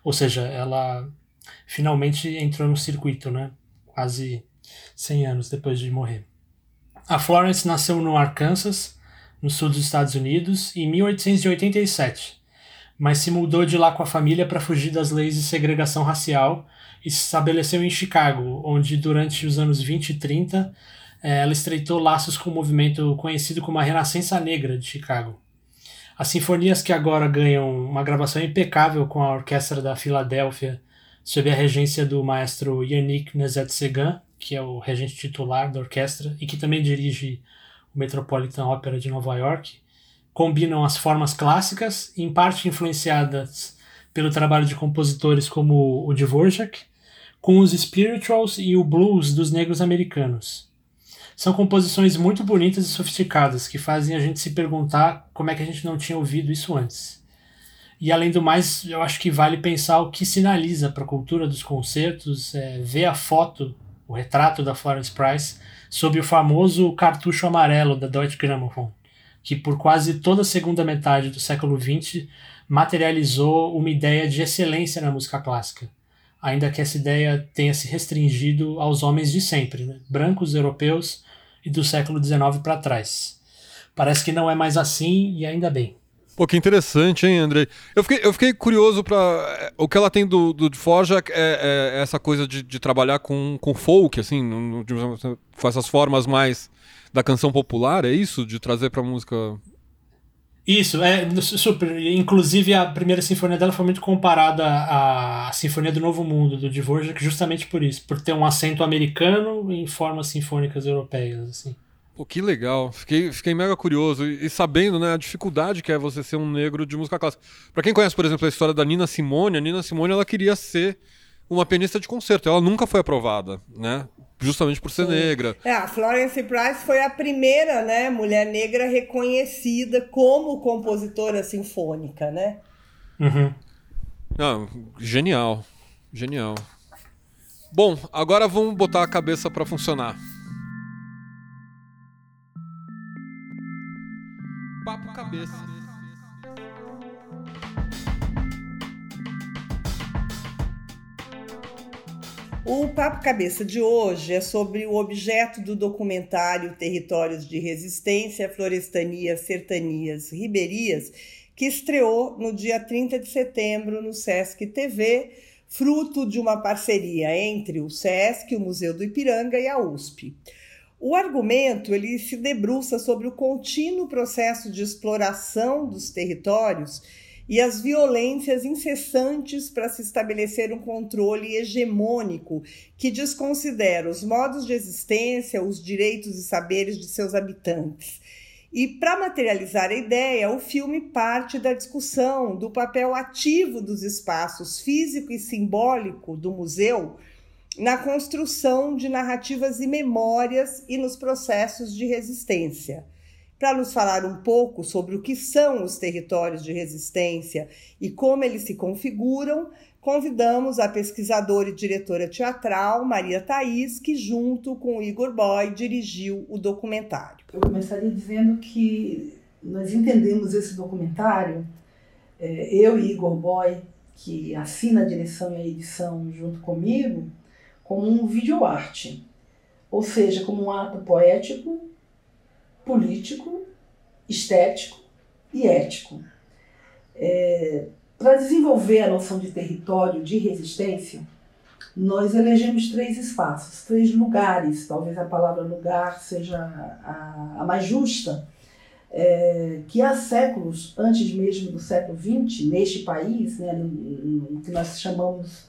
Ou seja, ela finalmente entrou no circuito, né? quase 100 anos depois de morrer. A Florence nasceu no Arkansas, no sul dos Estados Unidos, em 1887 mas se mudou de lá com a família para fugir das leis de segregação racial e se estabeleceu em Chicago, onde durante os anos 20 e 30 eh, ela estreitou laços com o movimento conhecido como a Renascença Negra de Chicago. As sinfonias que agora ganham uma gravação impecável com a Orquestra da Filadélfia, sob a regência do maestro Yannick Nezet-Segan, que é o regente titular da orquestra e que também dirige o Metropolitan Opera de Nova York, combinam as formas clássicas, em parte influenciadas pelo trabalho de compositores como o Dvorak, com os spirituals e o blues dos negros americanos. São composições muito bonitas e sofisticadas que fazem a gente se perguntar como é que a gente não tinha ouvido isso antes. E além do mais, eu acho que vale pensar o que sinaliza para a cultura dos concertos, é, ver a foto, o retrato da Florence Price, sob o famoso cartucho amarelo da Deutsche Grammophon, que por quase toda a segunda metade do século XX materializou uma ideia de excelência na música clássica, ainda que essa ideia tenha se restringido aos homens de sempre, né? brancos europeus e do século XIX para trás. Parece que não é mais assim e ainda bem. Pô, que interessante, hein, Andrei? Eu fiquei, eu fiquei curioso para O que ela tem do, do Forja é, é essa coisa de, de, trabalhar com, com folk, assim, com essas formas mais da canção popular, é isso? De trazer pra música. Isso, é super. Inclusive, a primeira sinfonia dela foi muito comparada à Sinfonia do Novo Mundo, do Dvorak, justamente por isso, por ter um acento americano em formas sinfônicas europeias, assim. Pô, que legal. Fiquei, fiquei mega curioso. E, e, sabendo né, a dificuldade que é você ser um negro de música clássica. Para quem conhece, por exemplo, a história da Nina Simone, a Nina Simone ela queria ser uma pianista de concerto. Ela nunca foi aprovada, né? Justamente por ser Sim. negra. É, a Florence Price foi a primeira né, mulher negra reconhecida como compositora sinfônica, né? Uhum. Ah, genial. Genial. Bom, agora vamos botar a cabeça para funcionar. Papo Cabeça de hoje é sobre o objeto do documentário Territórios de Resistência, Florestanias, Sertanias, Riberias, que estreou no dia 30 de setembro no Sesc TV, fruto de uma parceria entre o Sesc, o Museu do Ipiranga e a USP. O argumento ele se debruça sobre o contínuo processo de exploração dos territórios e as violências incessantes para se estabelecer um controle hegemônico que desconsidera os modos de existência, os direitos e saberes de seus habitantes. E para materializar a ideia, o filme parte da discussão do papel ativo dos espaços físico e simbólico do museu na construção de narrativas e memórias e nos processos de resistência. Para nos falar um pouco sobre o que são os territórios de resistência e como eles se configuram, convidamos a pesquisadora e diretora teatral Maria Thaís, que, junto com Igor Boy, dirigiu o documentário. Eu começaria dizendo que nós entendemos esse documentário, é, eu e Igor Boy, que assina a direção e a edição junto comigo, como um videoarte, ou seja, como um ato poético, político, estético e ético. É, Para desenvolver a noção de território de resistência, nós elegemos três espaços, três lugares, talvez a palavra lugar seja a, a mais justa, é, que há séculos, antes mesmo do século XX, neste país, né, no, no que nós chamamos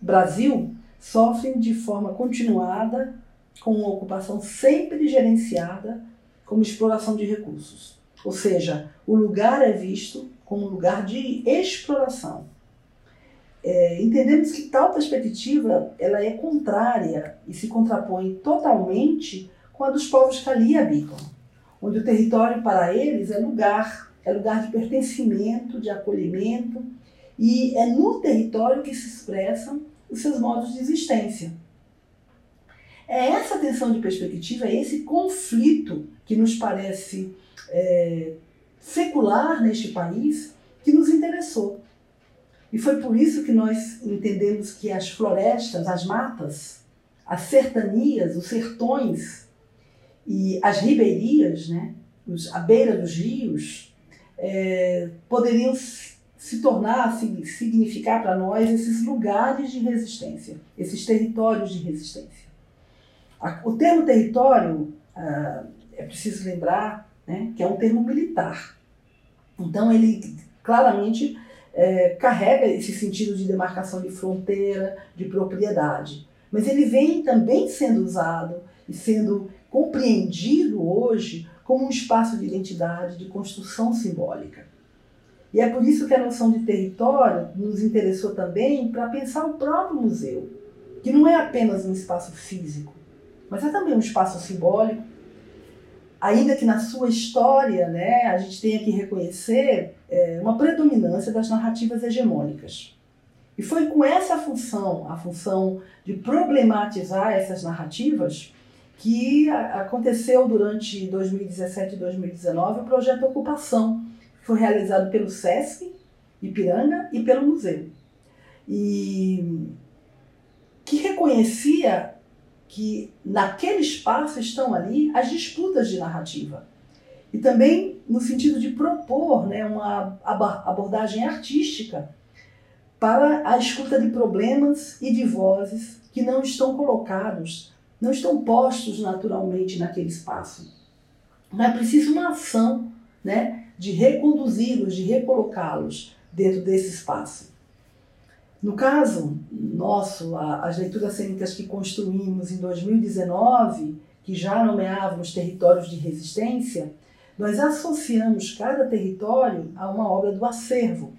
Brasil, sofrem de forma continuada com uma ocupação sempre gerenciada como exploração de recursos. Ou seja, o lugar é visto como um lugar de exploração. É, entendemos que tal perspectiva ela é contrária e se contrapõe totalmente com a dos povos que ali habitam, onde o território para eles é lugar, é lugar de pertencimento, de acolhimento, e é no território que se expressam os seus modos de existência. É essa tensão de perspectiva, é esse conflito que nos parece é, secular neste país que nos interessou. E foi por isso que nós entendemos que as florestas, as matas, as sertanias, os sertões e as ribeirinhas, né, a beira dos rios, é, poderiam se tornar, significar para nós esses lugares de resistência, esses territórios de resistência. O termo território, ah, é preciso lembrar né, que é um termo militar. Então, ele claramente é, carrega esse sentido de demarcação de fronteira, de propriedade. Mas ele vem também sendo usado e sendo compreendido hoje como um espaço de identidade, de construção simbólica. E é por isso que a noção de território nos interessou também para pensar o próprio museu, que não é apenas um espaço físico, mas é também um espaço simbólico. Ainda que na sua história né, a gente tenha que reconhecer é, uma predominância das narrativas hegemônicas. E foi com essa função, a função de problematizar essas narrativas, que aconteceu durante 2017 e 2019 o projeto Ocupação, que foi realizado pelo SESC Ipiranga e pelo museu. E que reconhecia que naquele espaço estão ali as disputas de narrativa. E também no sentido de propor né, uma abordagem artística para a escuta de problemas e de vozes que não estão colocados não estão postos naturalmente naquele espaço. Mas é preciso uma ação né, de reconduzi-los, de recolocá-los dentro desse espaço. No caso nosso, as leituras cênicas que construímos em 2019, que já nomeávamos territórios de resistência, nós associamos cada território a uma obra do acervo.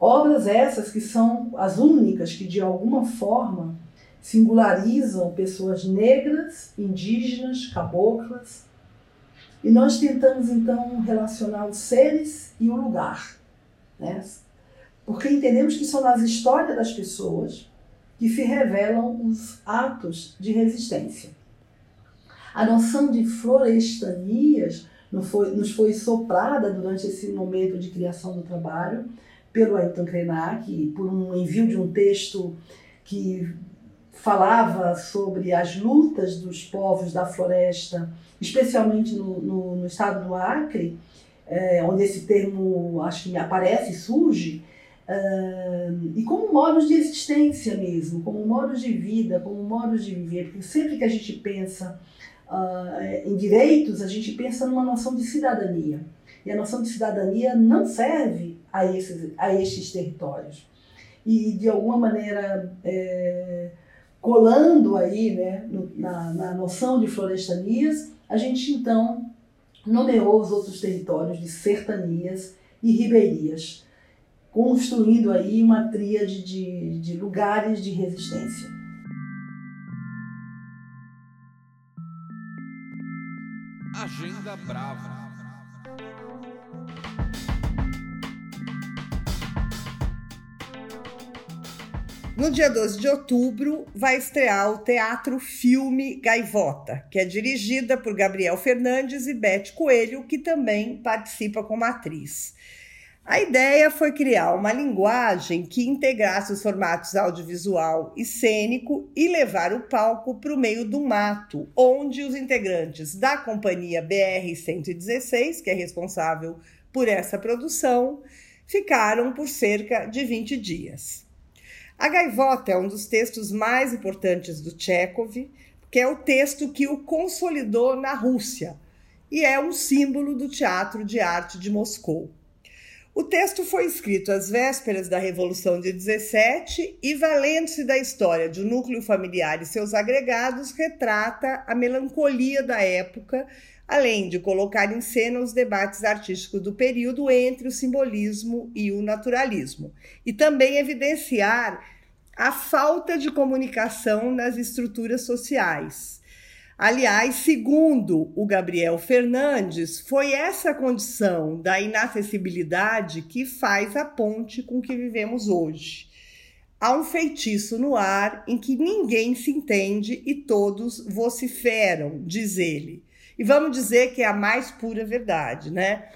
Obras essas que são as únicas que, de alguma forma, singularizam pessoas negras, indígenas, caboclas. E nós tentamos então relacionar os seres e o lugar, né? Porque entendemos que são nas histórias das pessoas que se revelam os atos de resistência. A noção de florestanias nos foi, soprada durante esse momento de criação do trabalho pelo Ailton Krenak, por um envio de um texto que falava sobre as lutas dos povos da floresta, especialmente no, no, no estado do Acre, é, onde esse termo acho que aparece surge, e como modos de existência mesmo, como modos de vida, como modos de viver, porque sempre que a gente pensa uh, em direitos, a gente pensa numa noção de cidadania. E a noção de cidadania não serve a esses, a estes territórios. E, de alguma maneira, é, colando aí né, na, na noção de florestanias, a gente então nomeou os outros territórios de sertanias e ribeirias, construindo aí uma tríade de, de lugares de resistência. Agenda Brava. No dia 12 de outubro, vai estrear o Teatro Filme Gaivota, que é dirigida por Gabriel Fernandes e Beth Coelho, que também participa como atriz. A ideia foi criar uma linguagem que integrasse os formatos audiovisual e cênico e levar o palco para o meio do mato, onde os integrantes da companhia BR-116, que é responsável por essa produção, ficaram por cerca de 20 dias. A Gaivota é um dos textos mais importantes do Chekhov, que é o texto que o consolidou na Rússia e é um símbolo do teatro de arte de Moscou. O texto foi escrito às vésperas da Revolução de 17 e, valendo-se da história de um núcleo familiar e seus agregados, retrata a melancolia da época, além de colocar em cena os debates artísticos do período entre o simbolismo e o naturalismo, e também evidenciar a falta de comunicação nas estruturas sociais. Aliás, segundo o Gabriel Fernandes, foi essa condição da inacessibilidade que faz a ponte com que vivemos hoje. Há um feitiço no ar em que ninguém se entende e todos vociferam, diz ele. E vamos dizer que é a mais pura verdade, né?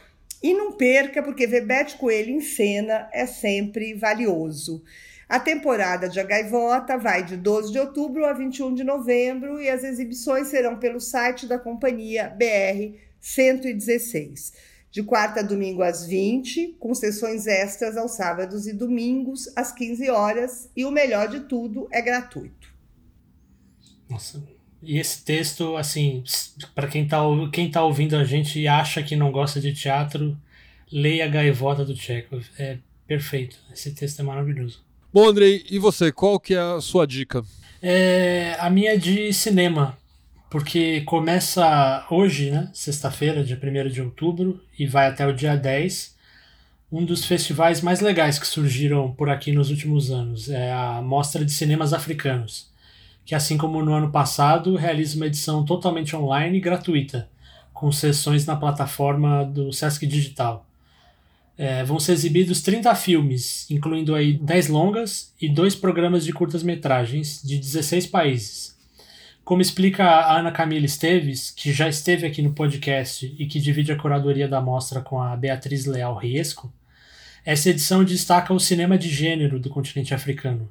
E não perca, porque ver Beth Coelho em cena é sempre valioso. A temporada de A Gaivota vai de 12 de outubro a 21 de novembro e as exibições serão pelo site da companhia BR 116. de quarta a domingo às 20, com sessões extras aos sábados e domingos às 15 horas, e o melhor de tudo é gratuito. Nossa. E esse texto, assim, para quem tá, quem tá ouvindo a gente e acha que não gosta de teatro, leia a Gaivota do Chekhov. É perfeito. Esse texto é maravilhoso. Bom, Andrei, e você? Qual que é a sua dica? É, a minha é de cinema, porque começa hoje, né, sexta-feira, dia 1 de outubro, e vai até o dia 10, um dos festivais mais legais que surgiram por aqui nos últimos anos. É a Mostra de Cinemas Africanos, que assim como no ano passado, realiza uma edição totalmente online e gratuita, com sessões na plataforma do Sesc Digital. É, vão ser exibidos 30 filmes, incluindo aí 10 longas e dois programas de curtas-metragens de 16 países. Como explica a Ana Camila Esteves, que já esteve aqui no podcast e que divide a curadoria da mostra com a Beatriz Leal Riesco, essa edição destaca o cinema de gênero do continente africano,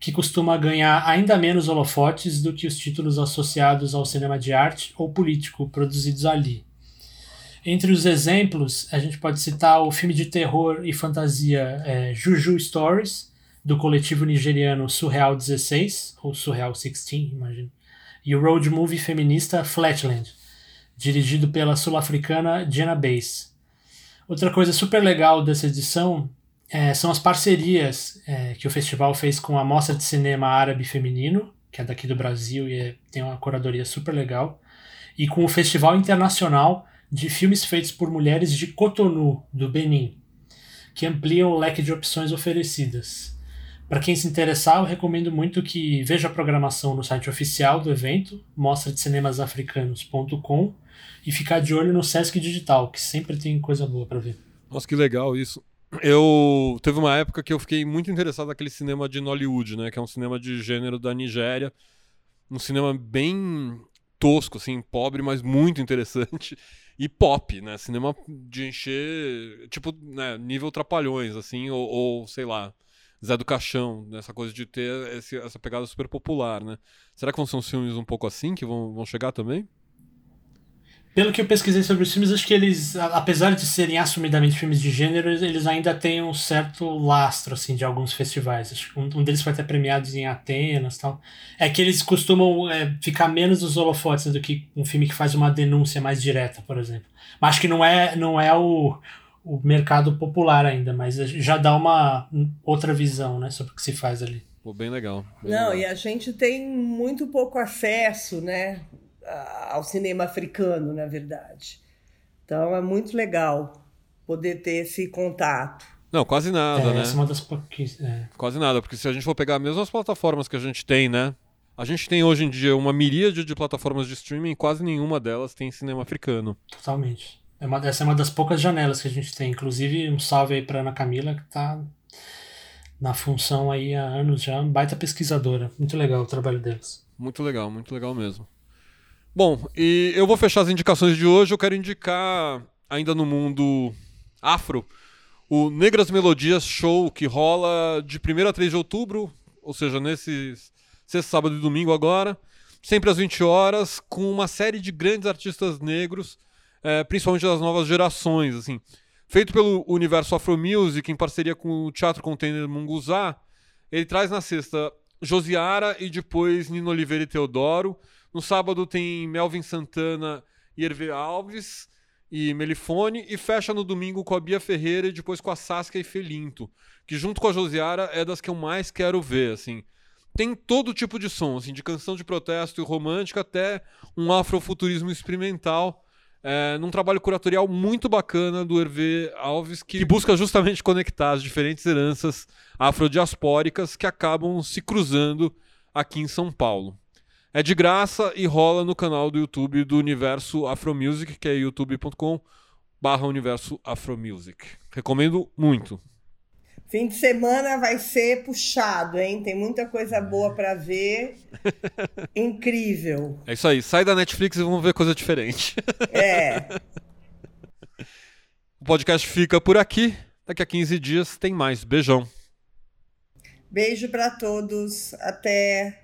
que costuma ganhar ainda menos holofotes do que os títulos associados ao cinema de arte ou político produzidos ali. Entre os exemplos, a gente pode citar o filme de terror e fantasia é, Juju Stories, do coletivo nigeriano Surreal 16, ou Surreal 16, imagino, e o road movie feminista Flatland, dirigido pela sul-africana Jenna Bass. Outra coisa super legal dessa edição é, são as parcerias é, que o festival fez com a Mostra de Cinema Árabe Feminino, que é daqui do Brasil e é, tem uma curadoria super legal, e com o Festival Internacional de filmes feitos por mulheres de Cotonou, do Benin, que ampliam o leque de opções oferecidas. Para quem se interessar, eu recomendo muito que veja a programação no site oficial do evento, mostra de cinemasafricanos.com, e ficar de olho no Sesc Digital, que sempre tem coisa boa para ver. Nossa, que legal isso. Eu teve uma época que eu fiquei muito interessado naquele cinema de Nollywood, né, que é um cinema de gênero da Nigéria, um cinema bem tosco, assim, pobre, mas muito interessante e pop, né? Cinema de encher, tipo, né, nível Trapalhões, assim, ou, ou, sei lá, Zé do Caixão, nessa coisa de ter esse, essa pegada super popular, né? Será que vão ser uns filmes um pouco assim que vão, vão chegar também? Pelo que eu pesquisei sobre os filmes, acho que eles, apesar de serem assumidamente filmes de gênero, eles ainda têm um certo lastro, assim, de alguns festivais. Acho que um, deles foi até premiado em Atenas tal. É que eles costumam é, ficar menos nos holofotes do que um filme que faz uma denúncia mais direta, por exemplo. Mas acho que não é, não é o, o mercado popular ainda, mas já dá uma outra visão, né, sobre o que se faz ali. Pô, bem legal. Bem Não, legal. e a gente tem muito pouco acesso, né, ao cinema africano, na verdade. Então é muito legal poder ter esse contato. Não, quase nada, é, né? Essa é uma das pouquíssimas. É. Quase nada, porque se a gente for pegar mesmo as plataformas que a gente tem, né? A gente tem hoje em dia uma miríade de plataformas de streaming e quase nenhuma delas tem cinema africano. Totalmente. É uma, essa é uma das poucas janelas que a gente tem. Inclusive, um salve aí pra Ana Camila, que tá na função aí há anos já, baita pesquisadora. Muito legal o trabalho deles. Muito legal, muito legal mesmo. Bom, e eu vou fechar as indicações de hoje. Eu quero indicar, ainda no mundo afro, o Negras Melodias Show, que rola de 1 a 3 de outubro, ou seja, nesse sexta, sábado e domingo agora, sempre às 20 horas, com uma série de grandes artistas negros, é, principalmente das novas gerações, assim. Feito pelo Universo Afro Music, em parceria com o Teatro Container Munguzá, ele traz na sexta Josiara e depois Nino Oliveira e Teodoro. No sábado tem Melvin Santana e Hervé Alves e Melifone. E fecha no domingo com a Bia Ferreira e depois com a Saskia e Felinto. Que junto com a Josiara é das que eu mais quero ver, assim. Tem todo tipo de som, assim, de canção de protesto e romântica até um afrofuturismo experimental. É, num trabalho curatorial muito bacana do Hervé Alves, que, que busca justamente conectar as diferentes heranças afrodiaspóricas que acabam se cruzando aqui em São Paulo. É de graça e rola no canal do YouTube do Universo Afro Music, que é youtube.com barra Universo Afro Music. Recomendo muito. Fim de semana vai ser puxado, hein? Tem muita coisa boa para ver. Incrível. É isso aí. Sai da Netflix e vamos ver coisa diferente. É. o podcast fica por aqui. Daqui a 15 dias tem mais. Beijão. Beijo para todos. Até.